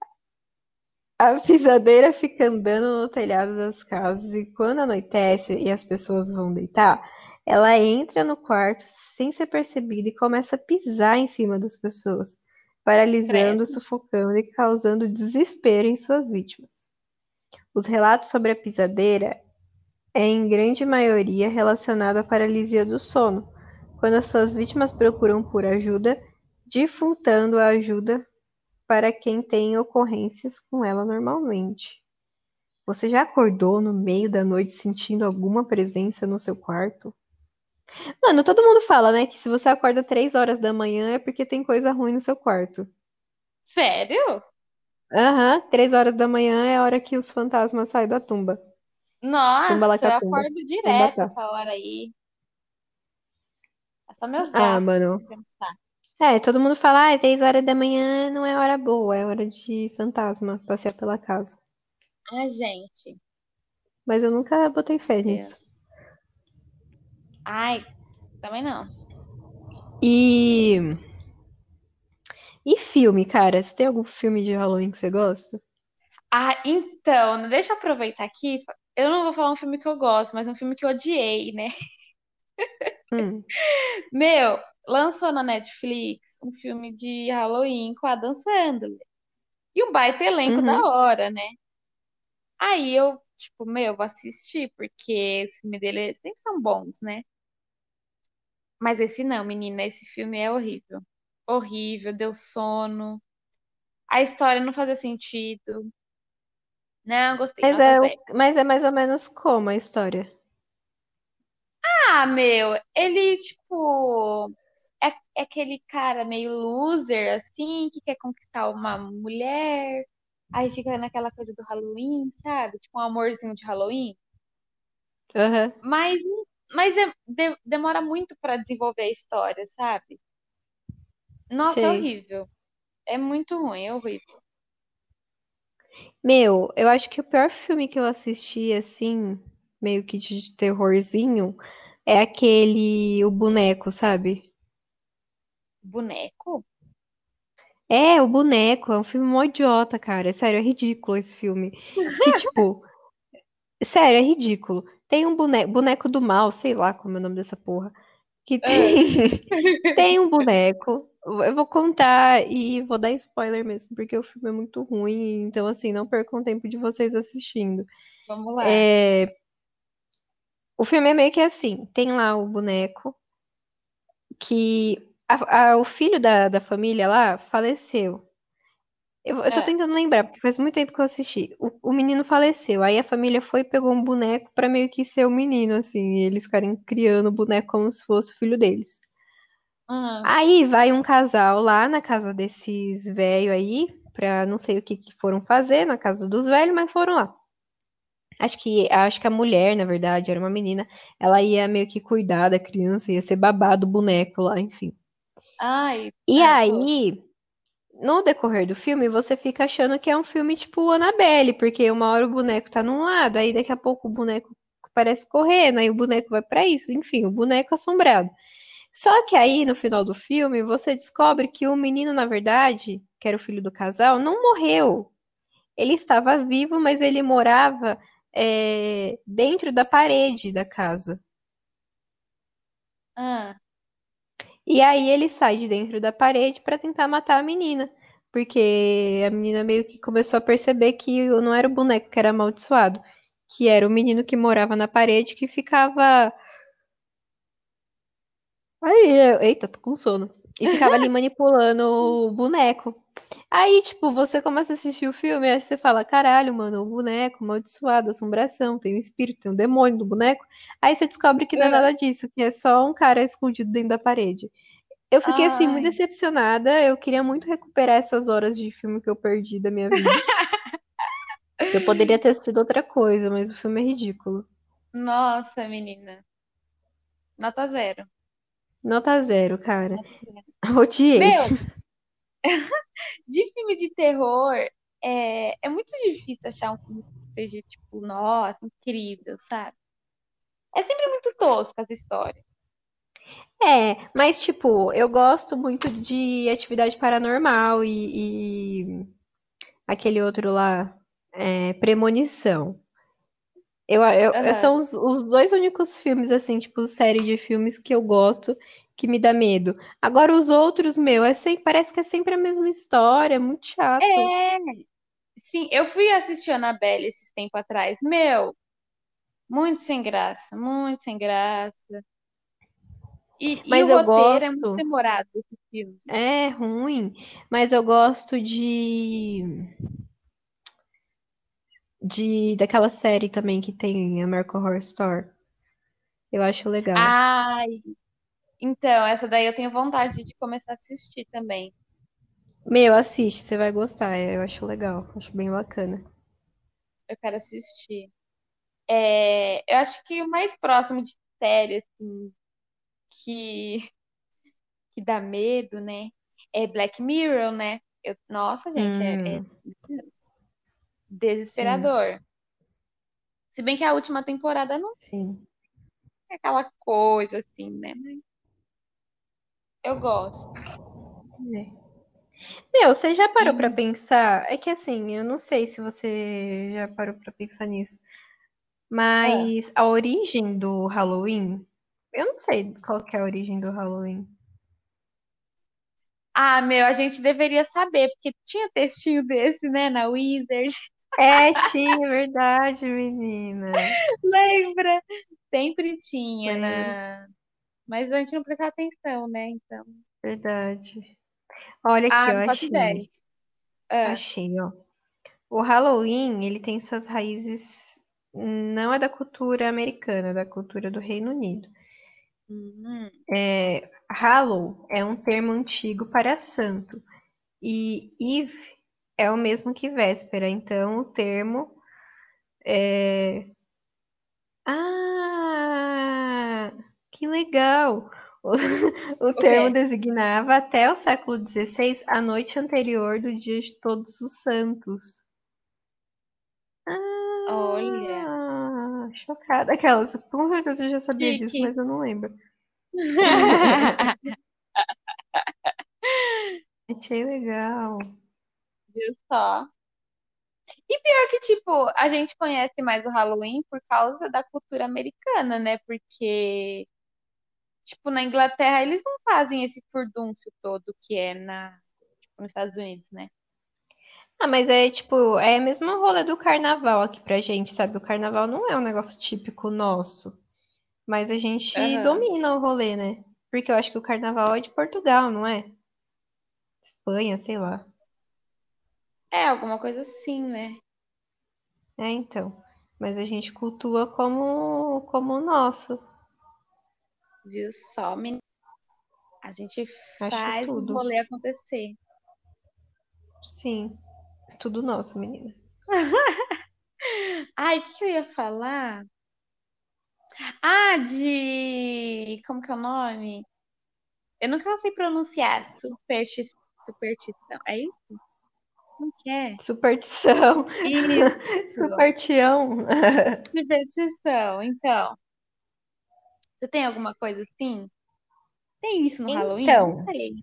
Speaker 2: A pisadeira fica andando no telhado das casas e quando anoitece e as pessoas vão deitar, ela entra no quarto sem ser percebida e começa a pisar em cima das pessoas, paralisando, sufocando e causando desespero em suas vítimas. Os relatos sobre a pisadeira é em grande maioria relacionado à paralisia do sono, quando as suas vítimas procuram por ajuda, dificultando a ajuda para quem tem ocorrências com ela normalmente. Você já acordou no meio da noite sentindo alguma presença no seu quarto? Mano, todo mundo fala, né, que se você acorda três horas da manhã é porque tem coisa ruim no seu quarto.
Speaker 1: Sério?
Speaker 2: Aham, três horas da manhã é a hora que os fantasmas saem da tumba. Tumba
Speaker 1: Nossa, eu
Speaker 2: lacatumba.
Speaker 1: acordo direto
Speaker 2: tá.
Speaker 1: essa hora aí. Só meus
Speaker 2: Ah,
Speaker 1: gatos
Speaker 2: mano.
Speaker 1: que pensar.
Speaker 2: É, todo mundo fala, ah, três horas da manhã não é hora boa, é hora de fantasma passear pela casa.
Speaker 1: Ai, gente.
Speaker 2: mas eu nunca botei fé
Speaker 1: É.
Speaker 2: nisso.
Speaker 1: Ai, também não.
Speaker 2: E. E filme, cara? Você tem algum filme de Halloween que você gosta?
Speaker 1: Ah, então, deixa eu aproveitar aqui. Eu não vou falar um filme que eu gosto, mas um filme que eu odiei, né?
Speaker 2: Hum,
Speaker 1: Meu, lançou na Netflix um filme de Halloween com a Adam Sandler. E um baita elenco da
Speaker 2: uhum.
Speaker 1: hora, né? Aí eu, tipo, meu, vou assistir, porque os filmes dele sempre são bons, né? Mas esse não, menina, esse filme é horrível. Horrível, deu sono. A história não fazia sentido. Não, gostei,
Speaker 2: Mas é, mas é mais ou menos como a história?
Speaker 1: Ah, meu, ele, tipo, é, é aquele cara meio loser, assim, que quer conquistar uma mulher. Aí fica naquela coisa do Halloween, sabe? Tipo, um amorzinho de Halloween.
Speaker 2: Aham,
Speaker 1: Mas, mas é- de- demora muito pra desenvolver a história, sabe? Nossa, é horrível. É muito ruim, é horrível.
Speaker 2: Meu, eu acho que o pior filme que eu assisti, assim, meio que de terrorzinho, é aquele O Boneco, sabe?
Speaker 1: Boneco?
Speaker 2: É, O Boneco, é um filme mó idiota, cara. Sério, é ridículo esse filme. Que, tipo, sério, é ridículo. Tem um boneco, boneco do mal, sei lá como é o nome dessa porra. Que
Speaker 1: Ah,
Speaker 2: tem, tem um boneco. Eu vou contar e vou dar spoiler mesmo, porque o filme é muito ruim. Então, assim, não percam tempo de vocês assistindo.
Speaker 1: vamos lá.
Speaker 2: É, O filme é meio que assim: tem lá o boneco que a- a- o filho da, da família lá faleceu. Eu, eu tô
Speaker 1: Ah,
Speaker 2: tentando lembrar, porque faz muito tempo que eu assisti. O, o menino faleceu, aí a família foi e pegou um boneco pra meio que ser o menino, assim, e eles ficarem criando o boneco como se fosse o filho deles.
Speaker 1: ah,
Speaker 2: Aí vai um casal lá na casa desses velhos aí, pra não sei o que que foram fazer na casa dos velhos, mas foram lá. Acho que, acho que a mulher, na verdade, era uma menina, ela ia meio que cuidar da criança, ia ser babá do boneco lá, enfim.
Speaker 1: ai,
Speaker 2: E
Speaker 1: tô.
Speaker 2: aí, no decorrer do filme, você fica achando que é um filme tipo Annabelle, porque uma hora o boneco tá num lado, aí daqui a pouco o boneco parece correndo, aí o boneco vai pra isso, enfim, o boneco assombrado. Só que aí, no final do filme, você descobre que o menino, na verdade, que era o filho do casal, não morreu. Ele estava vivo, mas ele morava, é, dentro da parede da casa.
Speaker 1: Ah,
Speaker 2: E aí ele sai de dentro da parede para tentar matar a menina. Porque a menina meio que começou a perceber que não era o boneco que era amaldiçoado, que era o menino que morava na parede que ficava. Aí, eu- eita, tô com sono. E ficava ali manipulando o boneco. Aí, tipo, você começa a assistir o filme, aí você fala, caralho, mano, o boneco, amaldiçoado, assombração, tem um espírito, tem um demônio do boneco. Aí você descobre que não é
Speaker 1: ah,
Speaker 2: nada disso, que é só um cara escondido dentro da parede. Eu fiquei, assim, muito
Speaker 1: ai.
Speaker 2: decepcionada. Eu queria muito recuperar essas horas de filme que eu perdi da minha vida. Eu poderia ter assistido outra coisa, mas o filme é ridículo.
Speaker 1: Nossa, menina. Nota zero.
Speaker 2: Nota zero, cara. Odiei.
Speaker 1: Meu, de filme de terror, é, é muito difícil achar um filme que seja, tipo, nossa, incrível, sabe? É sempre muito tosca as histórias.
Speaker 2: É, mas, tipo, eu gosto muito de Atividade Paranormal e, e aquele outro lá, é, Premonição. Eu, eu,
Speaker 1: Aham.
Speaker 2: são os, os dois únicos filmes, assim, tipo, série de filmes que eu gosto, que me dá medo. Agora, os outros, meu, é sempre, parece que é sempre a mesma história, é muito chato.
Speaker 1: É, sim, eu fui assistir Annabelle esses tempos atrás. Meu, muito sem graça, muito sem graça. E, e
Speaker 2: Mas
Speaker 1: o
Speaker 2: eu
Speaker 1: roteiro é muito
Speaker 2: gosto,
Speaker 1: demorado esse filme.
Speaker 2: é ruim, mas eu gosto de, de daquela série também que tem American Horror Story. Eu acho legal.
Speaker 1: Ai, então, essa daí eu tenho vontade de começar a assistir também.
Speaker 2: Meu, assiste, você vai gostar, eu acho legal, acho bem bacana.
Speaker 1: Eu quero assistir. É, eu acho que o mais próximo de série, assim, que, que dá medo, né? É Black Mirror, né? Eu, nossa, gente, é, é
Speaker 2: Hum, sim.
Speaker 1: desesperador. Se bem que a última temporada não
Speaker 2: Sim.
Speaker 1: é aquela coisa assim, né? Mas eu gosto.
Speaker 2: É. Meu, você já parou pra
Speaker 1: E,
Speaker 2: pensar? É que assim, eu não sei se você já parou pra pensar nisso, mas a origem do Halloween, eu não sei qual que é a origem do Halloween.
Speaker 1: ah, meu, a gente deveria saber, porque tinha textinho desse, né, na Wizard.
Speaker 2: É, tinha, verdade, menina.
Speaker 1: Lembra? Sempre tinha na. Mas a gente não prestava atenção, né? Então.
Speaker 2: verdade. Olha aqui,
Speaker 1: Ah,
Speaker 2: eu
Speaker 1: faço ideia.
Speaker 2: achei.
Speaker 1: Ah,
Speaker 2: Achei, ó. O Halloween, ele tem suas raízes, não é da cultura americana, é da cultura do Reino Unido.
Speaker 1: hum,
Speaker 2: Hallow é um termo antigo para santo, e Eve é o mesmo que véspera, então o termo Ah, que legal! O, o
Speaker 1: o
Speaker 2: termo designava até o século XVI a noite anterior do Dia de Todos os Santos.
Speaker 1: Olha.
Speaker 2: Ah, chocada. Aquelas, com certeza eu já sabia disso, mas eu não lembro. Achei legal.
Speaker 1: Viu só? E pior que, tipo, a gente conhece mais o Halloween por causa da cultura americana, né? Porque, tipo, na Inglaterra eles não fazem esse furdúncio todo que é na, tipo, nos Estados Unidos, né?
Speaker 2: Ah, mas é tipo, é a mesma rolê do carnaval aqui pra gente, sabe? O carnaval não é um negócio típico nosso. Mas a gente
Speaker 1: Aham.
Speaker 2: domina o rolê, né? Porque eu acho que o carnaval é de Portugal, não é? Espanha, sei lá.
Speaker 1: É, alguma coisa assim, né?
Speaker 2: É, então. Mas a gente cultua como, como o nosso.
Speaker 1: Viu só, menina? A gente faz o rolê acontecer.
Speaker 2: Sim. Tudo nosso, menina.
Speaker 1: Ai, o que que eu ia falar? Ah, de. Como que é o nome? Eu nunca sei pronunciar. Supersti... Superstição. É isso? Como que é?
Speaker 2: Superstição.
Speaker 1: Isso.
Speaker 2: Supertião.
Speaker 1: Superstição. Então, você tem alguma coisa assim? Tem isso no Halloween? Não
Speaker 2: Então,
Speaker 1: sei.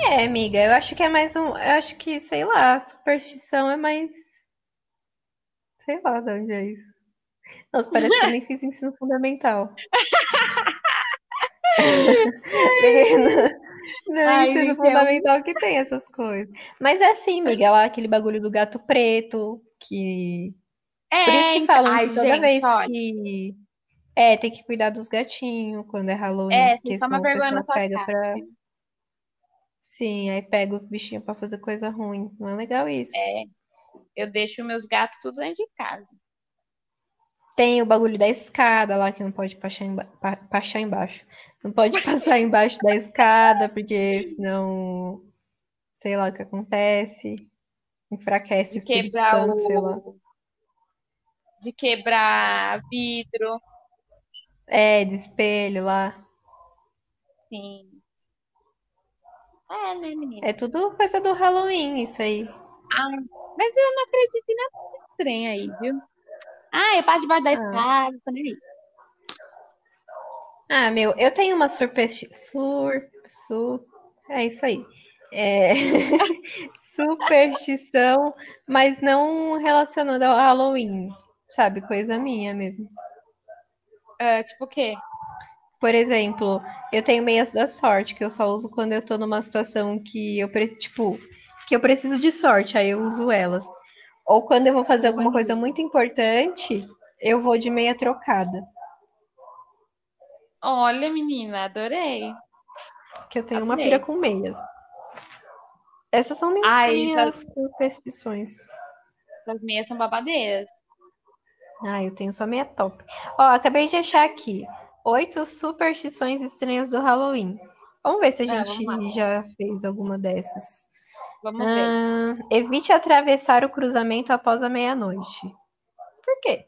Speaker 2: é, amiga, eu acho que é mais um. Eu acho que, sei lá, superstição é mais. Sei lá de onde é isso. Nossa, parece que eu nem fiz ensino fundamental. No
Speaker 1: Ai,
Speaker 2: ensino
Speaker 1: gente, é um.
Speaker 2: fundamental que tem essas coisas. Mas é assim, amiga, lá aquele bagulho do gato preto, que. Por isso
Speaker 1: É,
Speaker 2: que
Speaker 1: então.
Speaker 2: falam
Speaker 1: Ai,
Speaker 2: que toda
Speaker 1: gente,
Speaker 2: vez
Speaker 1: olha.
Speaker 2: que. É, tem que cuidar dos gatinhos quando é Halloween,
Speaker 1: É,
Speaker 2: porque senão
Speaker 1: vergonha na
Speaker 2: pega
Speaker 1: cara.
Speaker 2: pra. Sim, aí pega os bichinhos pra fazer coisa ruim. Não é legal isso.
Speaker 1: É, eu deixo meus gatos tudo dentro de casa.
Speaker 2: Tem o bagulho da escada lá que não pode passar, emba passar embaixo. Não pode passar embaixo da escada, porque senão, sei lá o que acontece. Enfraquece o
Speaker 1: De
Speaker 2: Espírito
Speaker 1: quebrar
Speaker 2: Santo, sei lá.
Speaker 1: o. De quebrar vidro.
Speaker 2: É, de espelho lá.
Speaker 1: Sim. É, né, menina?
Speaker 2: É tudo coisa do Halloween, isso aí.
Speaker 1: Ah, mas eu não acredito em nada estranho aí, viu? Ah, eu passo debaixo da
Speaker 2: Ah,
Speaker 1: escada, tô nem aí.
Speaker 2: Ah meu, eu tenho uma superstição. Sur, sur, é isso aí. É... superstição, mas não relacionada ao Halloween, sabe? Coisa minha mesmo.
Speaker 1: Ah, tipo o quê?
Speaker 2: Por exemplo, eu tenho meias da sorte, que eu só uso quando eu tô numa situação que eu preciso, tipo, que eu preciso de sorte, aí eu uso elas. Ou quando eu vou fazer alguma coisa muito importante, eu vou de meia trocada,
Speaker 1: Olha, menina, adorei.
Speaker 2: que eu tenho uma pira
Speaker 1: Adorei.
Speaker 2: com meias. Essas são minhas,
Speaker 1: Ai,
Speaker 2: superstições.
Speaker 1: essas meias são babadeiras.
Speaker 2: Ah, eu tenho só meia top. Ó, acabei de achar aqui oito superstições estranhas do Halloween. Vamos ver se a
Speaker 1: Ah,
Speaker 2: gente já fez alguma dessas.
Speaker 1: vamos ver.
Speaker 2: Ahn, evite atravessar o cruzamento após a meia-noite. Por quê?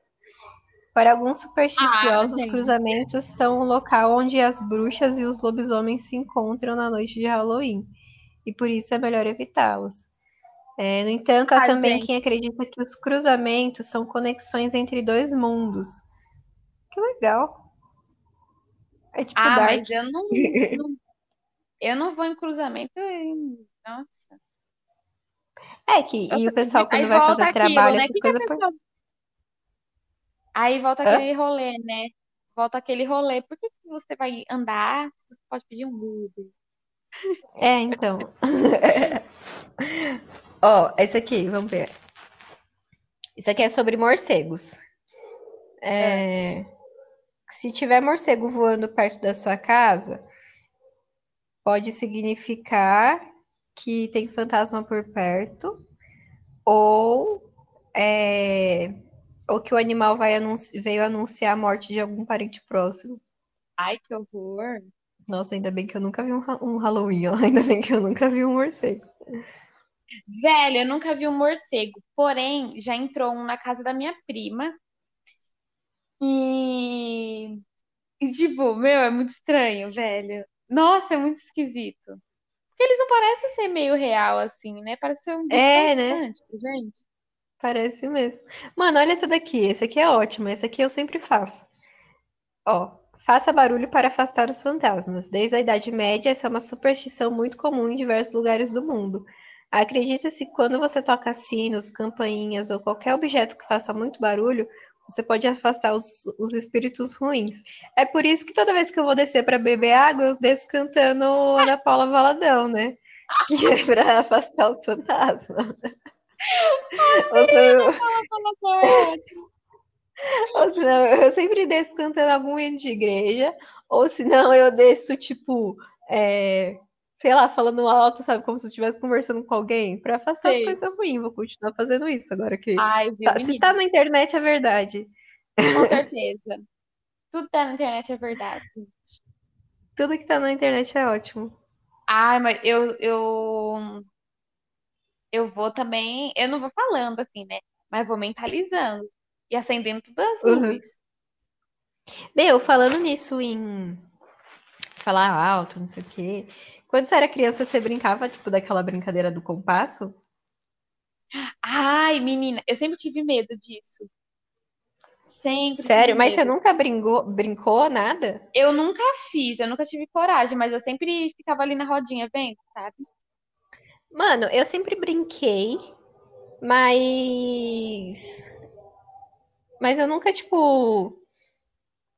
Speaker 2: Para alguns
Speaker 1: Ah,
Speaker 2: supersticiosos, os
Speaker 1: gente.
Speaker 2: cruzamentos são o local onde as bruxas e os lobisomens se encontram na noite de Halloween, e por isso é melhor evitá-los. É, no entanto, há
Speaker 1: Ah,
Speaker 2: também
Speaker 1: gente.
Speaker 2: quem acredita que os cruzamentos são conexões entre dois mundos. Que legal. É tipo
Speaker 1: Ah,
Speaker 2: Dark.
Speaker 1: mas eu não, não- eu não vou em cruzamento. Nossa.
Speaker 2: É que, e o pessoal, quando vai fazer
Speaker 1: aquilo,
Speaker 2: trabalho,
Speaker 1: né?
Speaker 2: essas
Speaker 1: Que
Speaker 2: coisas.
Speaker 1: Aí volta
Speaker 2: Hã?
Speaker 1: aquele rolê, né? Volta aquele rolê. Por que você vai andar se você pode pedir um Uber?
Speaker 2: É, então. Ó, esse aqui, vamos ver. Isso aqui é sobre morcegos. É, Se tiver morcego voando perto da sua casa, pode significar que tem fantasma por perto, ou, é, ou que o animal vai anunci- veio anunciar a morte de algum parente próximo.
Speaker 1: Ai, que horror.
Speaker 2: Nossa, ainda bem que eu nunca vi um, ha- um Halloween, ainda bem que eu nunca vi um morcego.
Speaker 1: Velho, eu nunca vi um morcego. Porém, já entrou um na casa da minha prima. E, e tipo, meu, é muito estranho, velho. Nossa, é muito esquisito. Porque eles não parecem ser meio real, assim, né? Parece ser um
Speaker 2: É, né?
Speaker 1: gente.
Speaker 2: Parece mesmo. Mano, olha essa daqui. Esse aqui é ótimo. Esse aqui eu sempre faço. Ó, faça barulho para afastar os fantasmas. Desde a Idade Média, essa é uma superstição muito comum em diversos lugares do mundo. Acredita-se que quando você toca sinos, campainhas ou qualquer objeto que faça muito barulho, você pode afastar os, os espíritos ruins. É por isso que toda vez que eu vou descer para beber água, eu desço cantando Ana Paula Valadão, né? Que é para afastar os fantasmas. Ou
Speaker 1: ótimo.
Speaker 2: Ou senão, eu sempre desço cantando algum hino de igreja, ou senão eu desço, tipo, é, sei lá, falando alto, sabe, como se eu estivesse conversando com alguém, para afastar as coisas ruins. Vou continuar fazendo isso agora que.
Speaker 1: Ai, viu,
Speaker 2: tá- se tá na internet, é verdade.
Speaker 1: Com certeza. Tudo tá na internet é verdade.
Speaker 2: Tudo que tá na internet é ótimo.
Speaker 1: Ai, mas eu, eu, eu vou também. Eu não vou falando assim, né? Mas vou mentalizando e acendendo todas as
Speaker 2: Uhum.
Speaker 1: luzes.
Speaker 2: Meu, falando nisso em falar alto, não sei o quê. Quando você era criança, você brincava, tipo, daquela brincadeira do compasso?
Speaker 1: Ai, menina, eu sempre tive medo disso. Sempre
Speaker 2: Sério? Mas você
Speaker 1: medo.
Speaker 2: nunca brincou, brincou nada?
Speaker 1: Eu nunca fiz, eu nunca tive coragem, mas eu sempre ficava ali na rodinha vendo, sabe?
Speaker 2: Mano, eu sempre brinquei, mas. Mas eu nunca, tipo,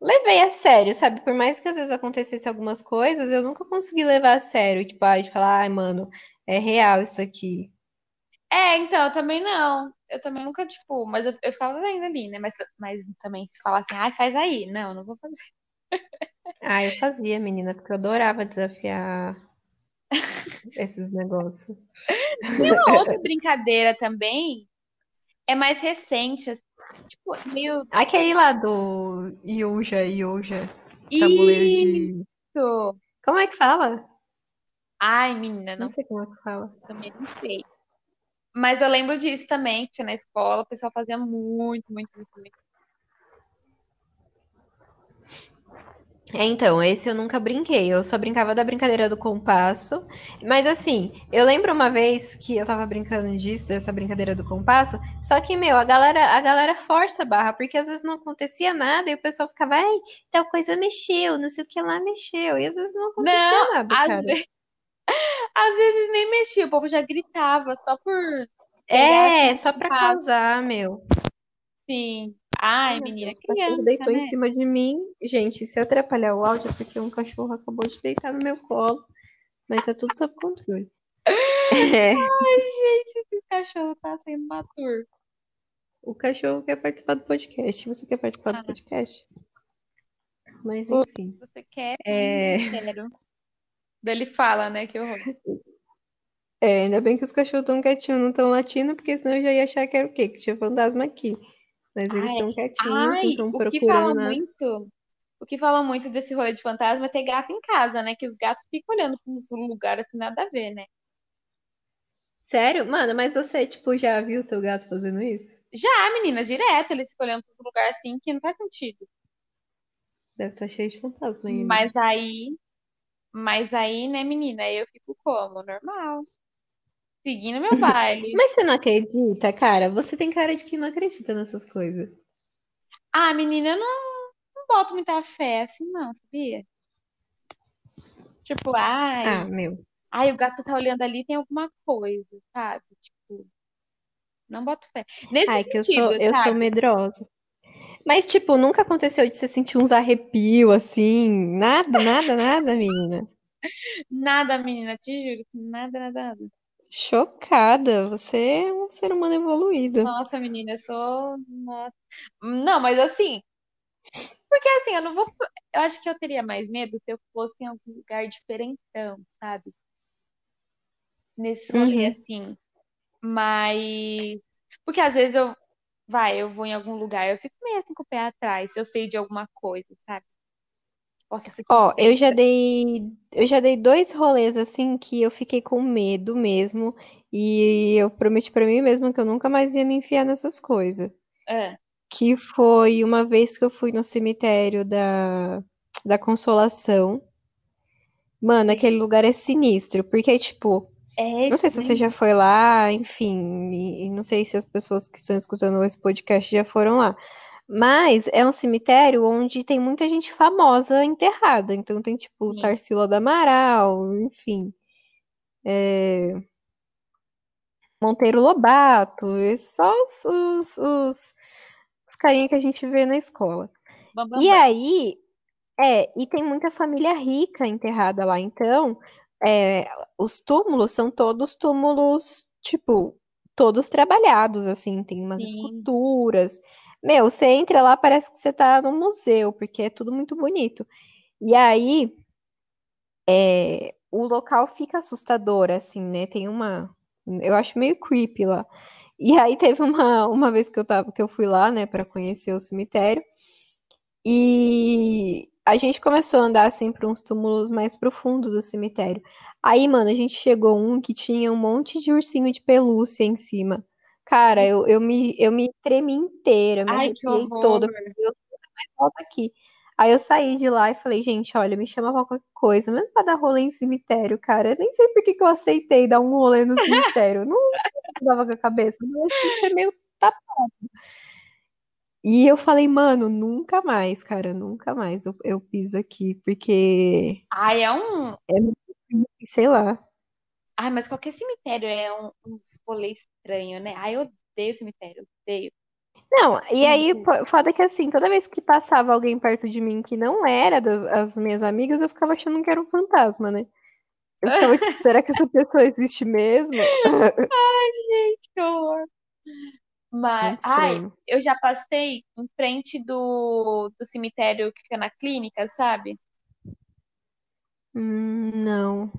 Speaker 2: levei a sério, sabe? Por mais que às vezes acontecesse algumas coisas, eu nunca consegui levar a sério. Tipo, ah, de falar, ai, mano, é real isso aqui.
Speaker 1: É, então, eu também não. Eu também nunca, tipo, mas eu, eu ficava vendo ali, né? Mas, mas também se falar assim, ai, faz aí. Não, não vou fazer.
Speaker 2: Ah, eu fazia, menina, porque eu adorava desafiar esses negócios.
Speaker 1: Uma outra brincadeira também é mais recente, assim, tipo, meio.
Speaker 2: Aquele lá do Yuja, Yuja, tabuleiro de.
Speaker 1: Isso!
Speaker 2: Como é que fala?
Speaker 1: Ai, menina,
Speaker 2: Não
Speaker 1: não
Speaker 2: sei como é que fala.
Speaker 1: também não sei. Mas eu lembro disso também, que tinha na escola, o pessoal fazia muito, muito, muito, muito.
Speaker 2: É, então, esse eu nunca brinquei. Eu só brincava da brincadeira do compasso. Mas assim, eu lembro uma vez que eu tava brincando disso, dessa brincadeira do compasso. Só que, meu, a galera, a galera força a barra, porque às vezes não acontecia nada e o pessoal ficava, ai, tal coisa mexeu, não sei o que lá mexeu. E às vezes não acontecia
Speaker 1: Não,
Speaker 2: nada,
Speaker 1: às
Speaker 2: cara.
Speaker 1: vezes, às vezes nem mexia, o povo já gritava, só por
Speaker 2: É, só pra causar, meu.
Speaker 1: assim. Ai, menina,
Speaker 2: Deus, cachorro
Speaker 1: criança,
Speaker 2: deitou
Speaker 1: né?
Speaker 2: em cima de mim. Gente, se atrapalhar o áudio é porque um cachorro acabou de deitar no meu colo. Mas tá tudo sob controle. É,
Speaker 1: Ai, gente, esse cachorro tá sendo maturo.
Speaker 2: o cachorro quer participar do podcast. Você quer participar do
Speaker 1: Ah.
Speaker 2: podcast? Mas enfim.
Speaker 1: Você quer?
Speaker 2: É,
Speaker 1: quero. Ele fala, né? Que horror.
Speaker 2: é, ainda bem que os cachorros estão quietinhos, não estão latindo, porque senão eu já ia achar que era o quê? Que tinha fantasma aqui. Mas eles estão quietinhos, estão
Speaker 1: o que fala
Speaker 2: procurando
Speaker 1: muito, o que fala muito desse rolê de fantasma é ter gato em casa, né? Que os gatos ficam olhando para uns lugares assim, nada a ver, né?
Speaker 2: Sério? Mano, mas você, tipo, já viu seu gato fazendo isso?
Speaker 1: Já, menina, direto, eles ficam olhando para uns lugares assim que não faz sentido.
Speaker 2: Deve estar cheio de fantasma aí, né?
Speaker 1: Mas aí, mas aí, né, menina, eu fico como? Normal. Seguindo meu baile.
Speaker 2: Mas você não acredita, cara? Você tem cara de que não acredita nessas coisas.
Speaker 1: Ah, menina, eu não, não boto muita fé assim, não, sabia? Tipo, ai,
Speaker 2: Ah, meu.
Speaker 1: ai, o gato tá olhando ali, tem alguma coisa, sabe? Tipo, não boto fé. Nesse
Speaker 2: Ai, que eu sou,
Speaker 1: sentido,
Speaker 2: eu sou medrosa. Mas, tipo, nunca aconteceu de você sentir uns arrepios assim? Nada, nada, nada, menina.
Speaker 1: Nada, menina, te juro, nada, nada, nada.
Speaker 2: Chocada. Você é um ser humano evoluído.
Speaker 1: Nossa, menina, eu sou. Nossa. Não, mas assim, porque assim, eu não vou. Eu acho que eu teria mais medo se eu fosse em algum lugar diferentão, sabe? Nesse rolê
Speaker 2: Uhum.
Speaker 1: assim. Mas. Porque às vezes eu. Vai, eu vou em algum lugar, eu fico meio assim com o pé atrás, se eu sei de alguma coisa, sabe?
Speaker 2: Ó, eu já dei, eu já dei dois rolês assim que eu fiquei com medo mesmo e eu prometi pra mim mesma que eu nunca mais ia me enfiar nessas coisas.
Speaker 1: Ah,
Speaker 2: Que foi uma vez que eu fui no cemitério da, da Consolação. Mano, aquele
Speaker 1: sim.
Speaker 2: lugar é sinistro, porque tipo,
Speaker 1: É
Speaker 2: não sei se você já foi lá, enfim, e, e não sei se as pessoas que estão escutando esse podcast já foram lá. Mas é um cemitério onde tem muita gente famosa enterrada. Então tem tipo
Speaker 1: Sim.
Speaker 2: Tarsila do Amaral, enfim, Monteiro Lobato, e só os, os, os, os carinha que a gente vê na escola. E aí, é, e tem muita família rica enterrada lá. Então, é, os túmulos são todos túmulos, tipo, todos trabalhados, assim, tem umas
Speaker 1: Sim.
Speaker 2: esculturas. Meu, você entra lá, parece que você tá num museu, porque é tudo muito bonito. E aí, é, o local fica assustador, assim, né? Tem uma. Eu acho meio creepy lá. E aí teve uma, uma vez que eu tava, que eu fui lá, né, para conhecer o cemitério. E a gente começou a andar assim para uns túmulos mais profundos do cemitério. Aí, mano, a gente chegou um que tinha um monte de ursinho de pelúcia em cima. Cara, eu, eu me, eu me tremi inteira, me
Speaker 1: Ai, que
Speaker 2: arrepiei
Speaker 1: horror.
Speaker 2: toda. Eu "Deus, volta aqui. Aí eu saí de lá e falei, gente, olha, me chama pra qualquer coisa, mesmo pra dar rolê em cemitério, cara. Eu nem sei por que eu aceitei dar um rolê no cemitério. Não dava com a cabeça, mas eu tinha meio e eu falei, mano, nunca mais, cara, nunca mais eu, eu piso aqui, porque
Speaker 1: Ai, é um.
Speaker 2: é sei lá.
Speaker 1: Ai, mas qualquer cemitério é um, uns rolê estranho, né? Ai, eu odeio cemitério, odeio.
Speaker 2: Não, e aí, foda que assim, toda vez que passava alguém perto de mim que não era das as minhas amigas, eu ficava achando que era um fantasma, né? Eu ficava tipo, será que essa pessoa existe mesmo?
Speaker 1: Gente, que horror. Mas, ai, eu já passei em frente do, do cemitério que fica na clínica, sabe?
Speaker 2: Hum, não.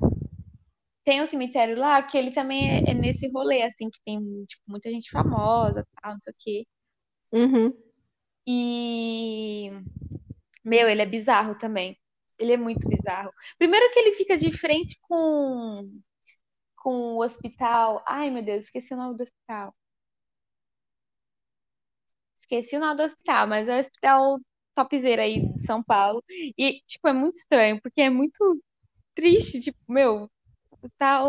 Speaker 1: Tem um cemitério lá que ele também é, é nesse rolê, assim, que tem, tipo, muita gente famosa, tal, não sei o quê.
Speaker 2: Uhum.
Speaker 1: E, meu, ele é bizarro também. Ele é muito bizarro. Primeiro que ele fica de frente com, com o hospital. Ai, meu Deus, esqueci o nome do hospital. Esqueci o nome do hospital, mas é o hospital topzera aí de São Paulo. E, tipo, é muito estranho, porque é muito triste, tipo, meu, tá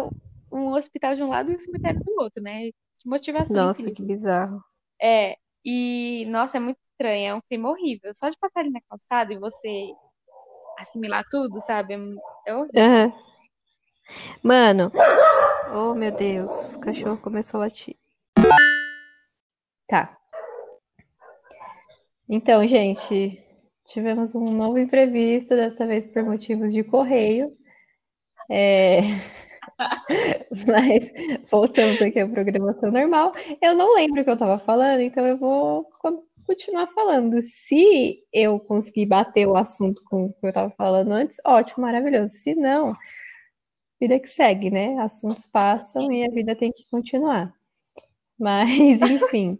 Speaker 1: um hospital de um lado e um cemitério do outro, né? Que motivação
Speaker 2: Nossa, que
Speaker 1: incrível.
Speaker 2: bizarro.
Speaker 1: É, e, nossa, é muito estranho, é um clima horrível. Só de passar ali na calçada e você assimilar tudo, sabe? É, é horrível.
Speaker 2: Aham. Mano, oh meu Deus, o cachorro começou a latir. Tá. Então, gente, tivemos um novo imprevisto, dessa vez por motivos de correio. É, Mas voltamos aqui à programação normal. Eu não lembro o que eu estava falando, então eu vou co- continuar falando. Se eu conseguir bater o assunto com o que eu estava falando antes, ótimo, maravilhoso. Se não, vida que segue, né? Assuntos passam e a vida tem que continuar. Mas, enfim.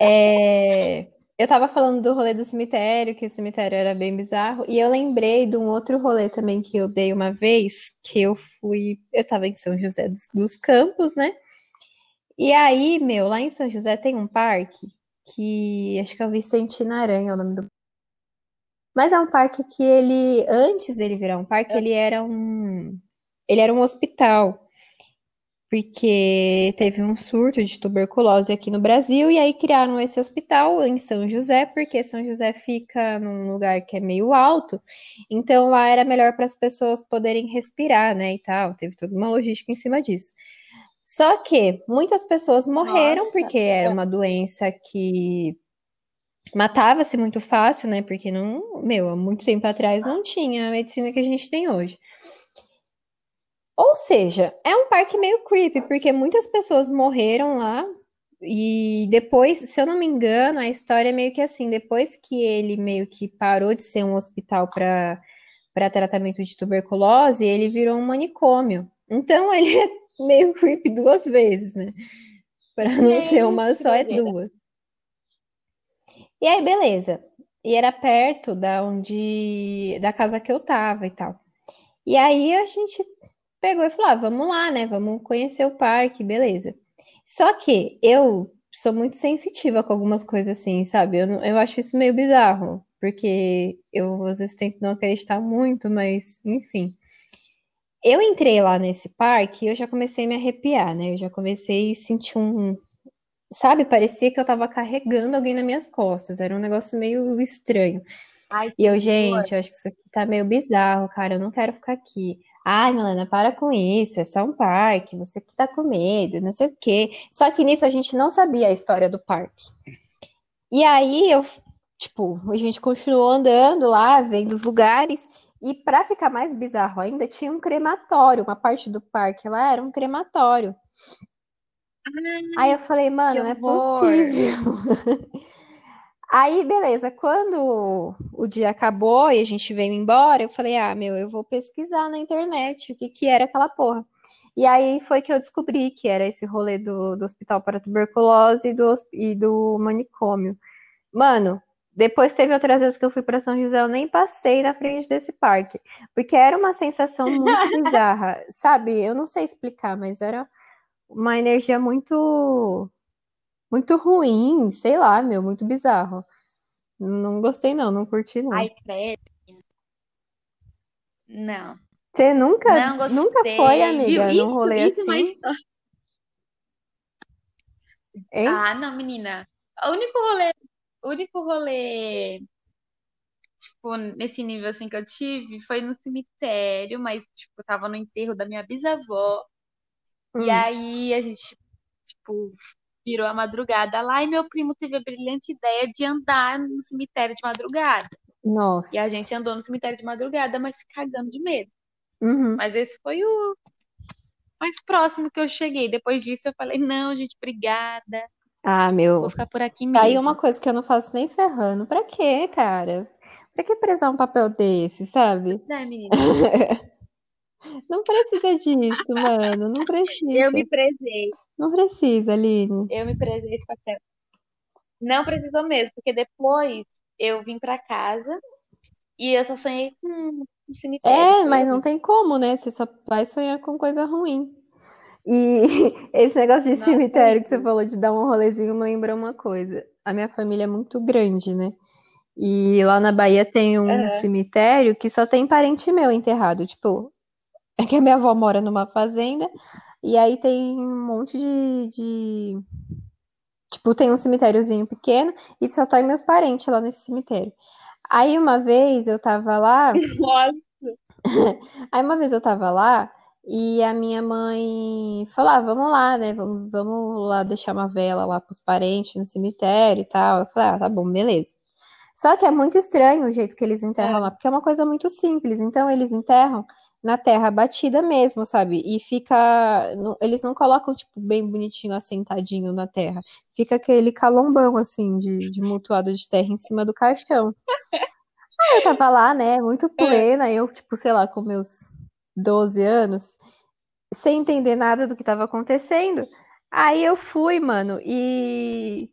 Speaker 2: É, Eu tava falando do rolê do cemitério, que o cemitério era bem bizarro, e eu lembrei de um outro rolê também que eu dei uma vez, que eu fui, eu tava em São José dos, dos Campos, né? E aí, meu, lá em São José tem um parque que acho que é o Vicente Aranha, é o nome do. Mas é um parque que ele, antes dele virar um parque, ele era um, ele era um hospital. Porque teve um surto de tuberculose aqui no Brasil e aí criaram esse hospital em São José, porque São José fica num lugar que é meio alto, então lá era melhor para as pessoas poderem respirar, né, e tal. Teve toda uma logística em cima disso. Só que muitas pessoas morreram
Speaker 1: Nossa.
Speaker 2: porque era uma doença que matava-se muito fácil, né? Porque não, meu, há muito tempo atrás não tinha a medicina que a gente tem hoje. Ou seja, é um parque meio creepy, porque muitas pessoas morreram lá. E depois, se eu não me engano, a história é meio que assim: depois que ele meio que parou de ser um hospital para para tratamento de tuberculose, ele virou um manicômio. Então ele é meio creepy duas vezes, né? Para não ser uma
Speaker 1: Gente,
Speaker 2: só, é duas. E aí, beleza. E era perto da onde da casa que eu tava e tal. E aí a gente pegou e falou: ah, vamos lá, né? Vamos conhecer o parque, beleza. Só que eu sou muito sensitiva com algumas coisas assim, sabe? Eu, eu acho isso meio bizarro, porque eu às vezes tento não acreditar muito, mas enfim. Eu entrei lá nesse parque e eu já comecei a me arrepiar, né? Eu já comecei a sentir um, sabe? Parecia que eu tava carregando alguém nas minhas costas. Era um negócio meio estranho.
Speaker 1: Ai,
Speaker 2: E eu, gente, eu acho que isso aqui tá meio bizarro, cara. Eu não quero ficar aqui. Ai, Milena, para com isso. É só um parque. Você que tá com medo, não sei o quê. Só que nisso a gente não sabia a história do parque. E aí eu, tipo, a gente continuou andando lá, vendo os lugares. E pra ficar mais bizarro ainda, tinha um crematório. Uma parte do parque lá era um crematório. Aí eu falei, mano, não é
Speaker 1: horror.
Speaker 2: possível. Aí, beleza, quando o dia acabou e a gente veio embora, eu falei, ah, meu, eu vou pesquisar na internet o que que era aquela porra. E aí foi que eu descobri que era esse rolê do, do hospital para tuberculose e do, e do manicômio. Mano, depois teve outras vezes que eu fui para São José, eu nem passei na frente desse parque, porque era uma sensação muito bizarra, sabe? Eu não sei explicar, mas era uma energia muito muito ruim, sei lá, meu, muito bizarro. Não gostei não, não curti não.
Speaker 1: Ai, credo. Não.
Speaker 2: Você nunca,
Speaker 1: Não
Speaker 2: nunca
Speaker 1: gostei.
Speaker 2: foi,
Speaker 1: Viu?
Speaker 2: amiga, num
Speaker 1: Isso,
Speaker 2: rolê
Speaker 1: isso é
Speaker 2: assim,
Speaker 1: história.
Speaker 2: hein?
Speaker 1: Ah, não, menina. O único rolê, o único rolê, tipo, nesse nível assim que eu tive foi no cemitério, mas, tipo, eu tava no enterro da minha bisavó. E
Speaker 2: Hum,
Speaker 1: aí a gente, tipo, virou a madrugada lá e meu primo teve a brilhante ideia de andar no cemitério de madrugada. E a
Speaker 2: nossa.
Speaker 1: gente andou no cemitério de madrugada, mas cagando de medo.
Speaker 2: Uhum.
Speaker 1: Mas esse foi o mais próximo que eu cheguei. Depois disso eu falei, não, gente, obrigada.
Speaker 2: Ah,
Speaker 1: Vou
Speaker 2: meu,
Speaker 1: ficar por aqui
Speaker 2: tá aí uma
Speaker 1: mesmo.
Speaker 2: coisa que eu não faço nem ferrando. Pra quê, cara? Pra que prezar um papel desse, sabe?
Speaker 1: Né, menina?
Speaker 2: Não precisa disso, mano, não
Speaker 1: Eu me
Speaker 2: precisa.
Speaker 1: prezei.
Speaker 2: Não precisa, Aline.
Speaker 1: Eu me prezei esse papel. Não precisou mesmo, porque depois eu vim pra casa e eu só sonhei com um cemitério.
Speaker 2: É, mas não tem como, né? Você só vai sonhar com coisa ruim. E esse negócio de
Speaker 1: Nossa,
Speaker 2: cemitério que você falou de dar um rolezinho me lembrou uma coisa. A minha família é muito grande, né? E lá na Bahia tem um
Speaker 1: Aham.
Speaker 2: cemitério que só tem parente meu enterrado. Tipo, é que a minha avó mora numa fazenda e aí tem um monte de, de... Tipo, tem um cemitériozinho pequeno e só tem meus parentes lá nesse cemitério. Aí uma vez eu tava lá.
Speaker 1: Nossa.
Speaker 2: Aí uma vez eu tava lá e a minha mãe falou: ah, vamos lá, né? Vamos, vamos lá deixar uma vela lá pros parentes no cemitério e tal. Eu falei: ah, tá bom, beleza. Só que é muito estranho o jeito que eles enterram
Speaker 1: É.
Speaker 2: lá, porque é uma coisa muito simples. Então eles enterram na terra batida mesmo, sabe? E fica. não- Eles não colocam, tipo, bem bonitinho, assentadinho na terra. Fica aquele calombão, assim, de, de mutuado de terra em cima do caixão. Aí eu tava lá, né, muito
Speaker 1: É.
Speaker 2: plena, eu, tipo, sei lá, com meus 12 anos, sem entender nada do que tava acontecendo. Aí eu fui, mano, e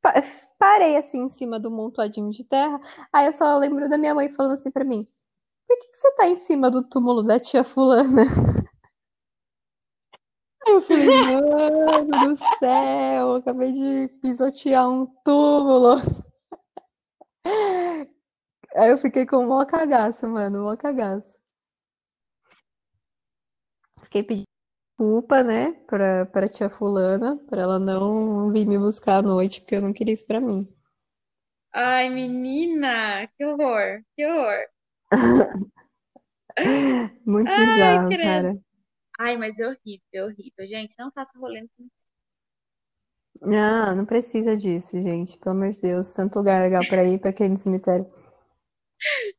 Speaker 2: pa- parei assim em cima do montoadinho de terra. Aí eu só lembro da minha mãe falando assim pra mim: Por que que você tá em cima do túmulo da tia fulana? Aí eu falei, mano do céu, eu acabei de pisotear um túmulo. Aí eu fiquei com mó cagaço, mano, mó cagaço. Fiquei pedindo desculpa, né, pra, pra tia fulana, pra ela não vir me buscar à noite, porque eu não queria isso pra mim.
Speaker 1: Ai, menina, que horror, que horror.
Speaker 2: Muito
Speaker 1: Ai,
Speaker 2: bizarro, cara.
Speaker 1: Ai, mas é horrível, é horrível. Gente, não faça rolê no cemitério.
Speaker 2: Não, não precisa disso, gente. Pelo amor de Deus. Tanto lugar legal pra ir pra quem no cemitério.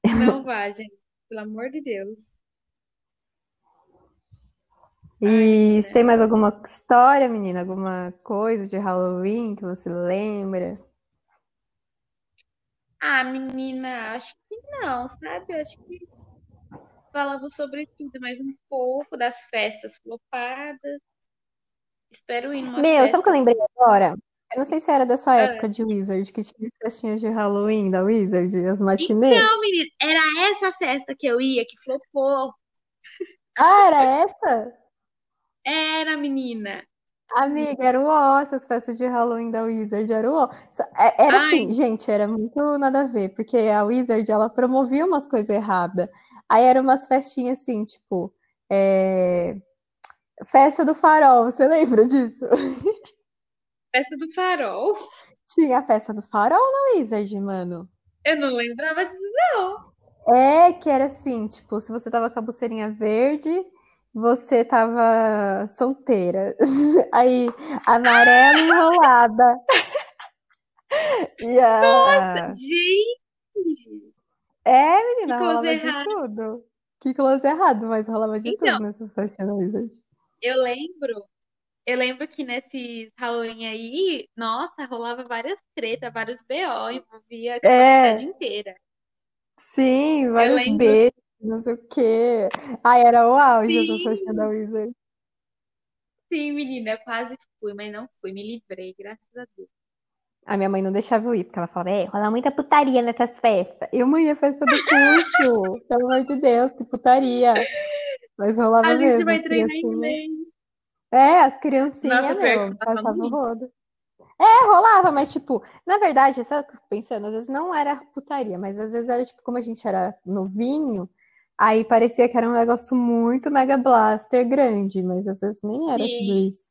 Speaker 1: Não vá, gente. Pelo amor de Deus. Ai,
Speaker 2: E se
Speaker 1: menina.
Speaker 2: tem mais alguma história, menina? Alguma coisa de Halloween que você lembra?
Speaker 1: Ah, menina, acho que não, sabe? Acho que falamos sobre tudo, mais um pouco das festas flopadas. Espero ir numa
Speaker 2: Meu, sabe o que eu
Speaker 1: festa.
Speaker 2: lembrei agora? Eu não sei se era da sua
Speaker 1: Ah,
Speaker 2: época de Wizard, que tinha as festinhas de Halloween da Wizard, as matinê.
Speaker 1: Então, menina, era essa festa que eu ia que flopou.
Speaker 2: Ah, era essa?
Speaker 1: Era, menina.
Speaker 2: Amiga, era o ó, essas festas de Halloween da Wizard, era o ó. É- Era
Speaker 1: Ai,
Speaker 2: assim, gente, era muito nada a ver, porque a Wizard, ela promovia umas coisas erradas. Aí eram umas festinhas assim, tipo, é, festa do farol, você lembra disso?
Speaker 1: festa do farol.
Speaker 2: Tinha a festa do farol na Wizard, mano.
Speaker 1: Eu não lembrava disso, não.
Speaker 2: É que era assim, tipo, se você tava com a pulseirinha verde, você tava solteira. Aí, amarela enrolada. E a...
Speaker 1: Gente,
Speaker 2: É,
Speaker 1: que
Speaker 2: menina,
Speaker 1: coisa
Speaker 2: rolava de
Speaker 1: errada.
Speaker 2: tudo. Que close errado, mas rolava de
Speaker 1: Então,
Speaker 2: tudo nessas festas
Speaker 1: eu lembro, eu lembro que nesses Halloween aí, nossa, rolava várias tretas, vários BO, envolvia, a cidade
Speaker 2: É,
Speaker 1: inteira.
Speaker 2: sim, vários beijos, não sei o quê. Ai, era o auge essas festinhas da
Speaker 1: sim,
Speaker 2: Wizard.
Speaker 1: sim, menina, eu quase fui, mas não fui, me livrei, graças a Deus.
Speaker 2: A minha mãe não deixava eu ir, porque ela falava, é, rola muita putaria nessas festas. Eu, mãe, é festa do curso, pelo amor de Deus, que putaria. Mas rolava
Speaker 1: A gente
Speaker 2: mesmo,
Speaker 1: vai treinar inglês.
Speaker 2: É, as criancinhas,
Speaker 1: Nossa,
Speaker 2: meu, passavam rodo. É, rolava, mas tipo, na verdade, sabe o que eu fico pensando? Às vezes não era putaria, mas às vezes era tipo, como a gente era novinho, aí parecia que era um negócio muito mega blaster grande, mas às vezes nem era tudo
Speaker 1: Sim.
Speaker 2: isso.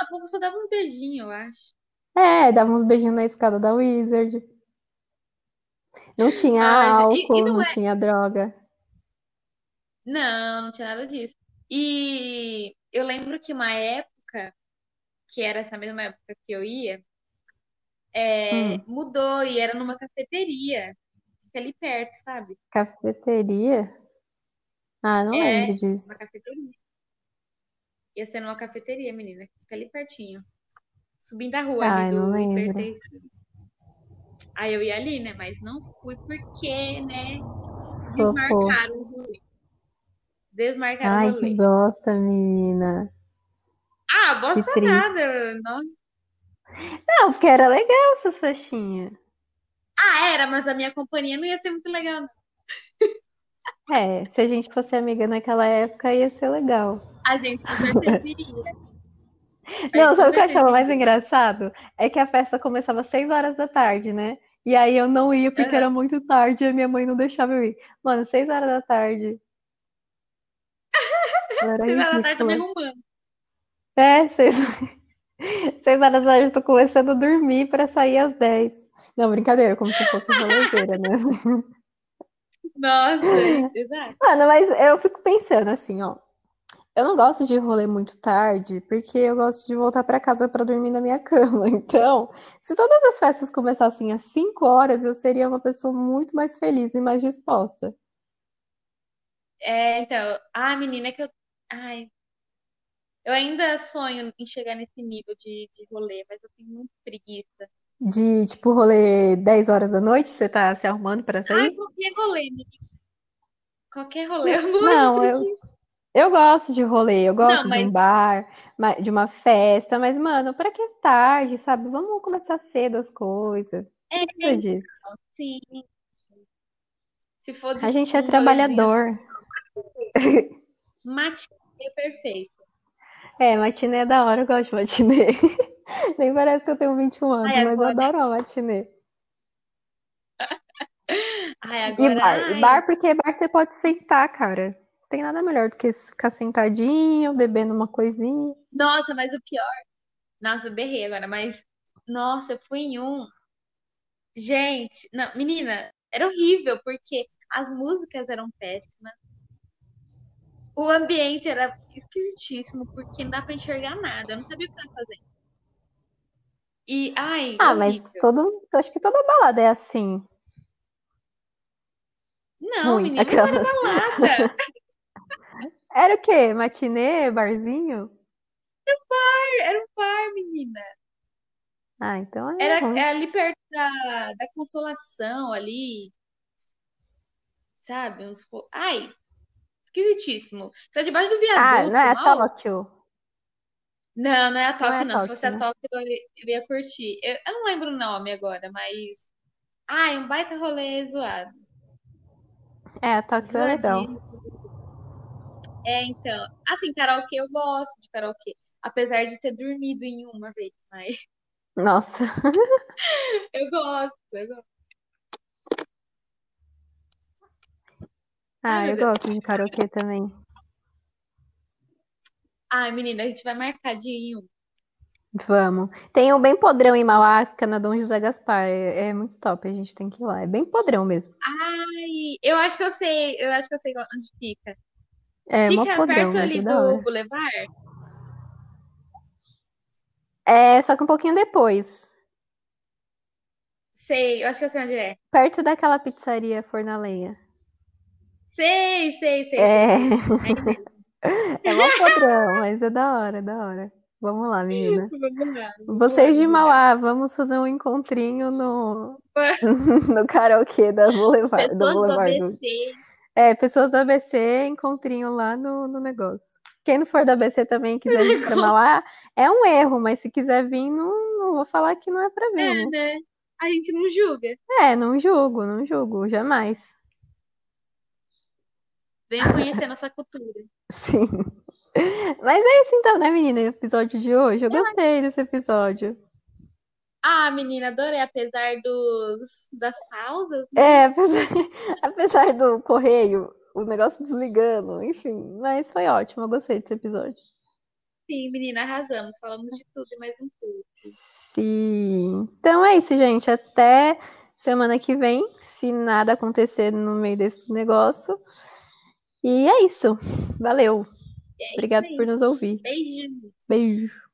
Speaker 1: Ah, o povo só dava uns beijinhos, eu acho.
Speaker 2: É, dava uns beijinhos na escada da Wizard. Não tinha
Speaker 1: Ai, gente, e, e
Speaker 2: álcool,
Speaker 1: não
Speaker 2: não
Speaker 1: é.
Speaker 2: tinha droga.
Speaker 1: Não, não tinha nada disso. E eu lembro que uma época, que era essa mesma época que eu ia, é,
Speaker 2: Hum,
Speaker 1: mudou e era numa cafeteria, fica ali perto, sabe?
Speaker 2: cafeteria? Ah, não lembro
Speaker 1: É,
Speaker 2: disso.
Speaker 1: uma cafeteria. Ia ser numa cafeteria, menina, que fica ali pertinho. Subindo a rua ali
Speaker 2: Ai, não lembro.
Speaker 1: Aí eu ia ali, né? Mas não fui porque, né? Desmarcaram o rolê. Desmarcaram o
Speaker 2: Ai, que
Speaker 1: rolê.
Speaker 2: bosta, menina.
Speaker 1: Ah, bosta nada. Não...
Speaker 2: Não, porque era legal essas festinhas.
Speaker 1: Ah, era, mas a minha companhia não ia ser muito legal, não.
Speaker 2: É, se a gente fosse amiga naquela época, ia ser legal.
Speaker 1: A gente com certeza iria.
Speaker 2: Não, sabe o que eu achava mais engraçado? É que a festa começava às 6 horas da tarde, né? E aí eu não ia porque
Speaker 1: Aham.
Speaker 2: era muito tarde e a minha mãe não deixava eu ir. Mano, 6 horas da tarde. Eu era
Speaker 1: Seis horas da tarde, tô me arrumando.
Speaker 2: É, 6 Seis horas da tarde eu tô começando a dormir pra sair às 10. Não, brincadeira, como se fosse rolezeira, né?
Speaker 1: Nossa, exato.
Speaker 2: Mano, mas eu fico pensando assim, ó. Eu não gosto de rolê muito tarde, porque eu gosto de voltar pra casa pra dormir na minha cama. Então, se todas as festas começassem às 5 horas, eu seria uma pessoa muito mais feliz e mais disposta.
Speaker 1: É, então, ah, menina, é que eu. Ai, eu ainda sonho em chegar nesse nível de, de rolê, mas eu tenho muita preguiça.
Speaker 2: De, tipo, rolê 10 horas da noite, você tá se arrumando pra
Speaker 1: Ai,
Speaker 2: sair?
Speaker 1: qualquer rolê, menina. Qualquer rolê, eu morro de
Speaker 2: Não, eu,
Speaker 1: preguiça.
Speaker 2: eu gosto de rolê, eu
Speaker 1: Não,
Speaker 2: gosto de
Speaker 1: mas
Speaker 2: um bar, ma- de uma festa, mas, mano, pra que tarde, sabe? Vamos começar cedo as coisas.
Speaker 1: é,
Speaker 2: Precisa disso.
Speaker 1: sim. Se for
Speaker 2: A
Speaker 1: de
Speaker 2: gente é
Speaker 1: um rolezinho assim,
Speaker 2: trabalhador.
Speaker 1: matinê perfeito.
Speaker 2: É, matinê é da hora, eu gosto de matinê. Nem parece que eu tenho 21 anos,
Speaker 1: Ai,
Speaker 2: mas eu adoro uma matinê.
Speaker 1: Ai,
Speaker 2: E
Speaker 1: agora.
Speaker 2: bar? E
Speaker 1: Ai,
Speaker 2: bar porque bar você pode sentar, cara. tem nada melhor do que ficar sentadinho, bebendo uma coisinha.
Speaker 1: Nossa, mas o pior. Nossa, eu berrei agora, mas. Nossa, eu fui em um. Gente, não, menina, era horrível, porque as músicas eram péssimas. O ambiente era esquisitíssimo, porque não dá pra enxergar nada. Eu não sabia o que tava fazendo. E, ai,
Speaker 2: Ah, mas
Speaker 1: horrível.
Speaker 2: todo, acho que toda balada é assim.
Speaker 1: Não,
Speaker 2: Ruim,
Speaker 1: menina, não era balada.
Speaker 2: Era o quê? Matinê, barzinho?
Speaker 1: Era um bar, menina.
Speaker 2: Ah, então é
Speaker 1: Era
Speaker 2: ruim.
Speaker 1: é ali perto da, da Consolação, ali, sabe? Uns... Ai, esquisitíssimo. Tá debaixo do
Speaker 2: Ah, não
Speaker 1: viaduto,
Speaker 2: é a
Speaker 1: mal.
Speaker 2: Tóquio.
Speaker 1: Não, não é a
Speaker 2: Não é a
Speaker 1: Tóquio, não. Se fosse
Speaker 2: Tóquio,
Speaker 1: a
Speaker 2: né?
Speaker 1: Tóquio, eu, eu ia curtir. Eu, eu não lembro o nome agora, mas. Ai, um baita rolê zoado.
Speaker 2: É, a Tóquio é legal.
Speaker 1: Zoadinho. É, então. Assim, karaokê eu gosto de karaokê. Apesar de ter dormido em uma vez, mas
Speaker 2: Nossa.
Speaker 1: eu gosto, eu gosto.
Speaker 2: Ah, eu gosto de karaokê também.
Speaker 1: Ai, menina, a gente vai marcar de ir um.
Speaker 2: Vamos. Tem o bem podrão em Mauá, na Dom José Gaspar. É, é muito top, a gente tem que ir lá. É bem podrão mesmo.
Speaker 1: Ai, eu acho que eu sei, eu acho que eu sei onde fica.
Speaker 2: É
Speaker 1: Fica
Speaker 2: podrão,
Speaker 1: perto
Speaker 2: mas
Speaker 1: ali do. Boulevard?
Speaker 2: É, só que um pouquinho depois.
Speaker 1: Sei, eu acho que eu sei onde é.
Speaker 2: Perto daquela pizzaria Forno a Lenha.
Speaker 1: Sei, sei, sei,
Speaker 2: É,
Speaker 1: sei. Aí mesmo.
Speaker 2: É mó podrão, mas é da hora, é da hora. Vamos lá, menina.
Speaker 1: Vamos lá, vamos lá,
Speaker 2: Vocês de. Mauá, vamos fazer um encontrinho no, no karaokê da Boulevard,
Speaker 1: Pessoas do
Speaker 2: Boulevard. do-
Speaker 1: ABC.
Speaker 2: É, pessoas do ABC, encontrinho lá no, no negócio. Quem não for do ABC também quiser vir pra Mauá, é um erro, mas se quiser vir, não, não vou falar que não é pra vir,
Speaker 1: É,
Speaker 2: né?
Speaker 1: né? A gente não julga.
Speaker 2: É, não julgo, não julgo, jamais.
Speaker 1: Venha conhecer nossa cultura.
Speaker 2: Sim. Mas é isso então, né, menina? Episódio de hoje. Eu gostei desse episódio.
Speaker 1: Ah, menina, adorei, apesar dos, das pausas, né?
Speaker 2: É, apesar, apesar do correio, o negócio desligando, enfim. Mas foi ótimo, eu gostei desse episódio.
Speaker 1: Sim, menina, arrasamos. Falamos de tudo e mais um pouco.
Speaker 2: Sim. Então é isso, gente. Até semana que vem, se nada acontecer no meio desse negócio. E é isso. Valeu.
Speaker 1: É
Speaker 2: Obrigada por nos ouvir.
Speaker 1: Beijinho.
Speaker 2: Beijo.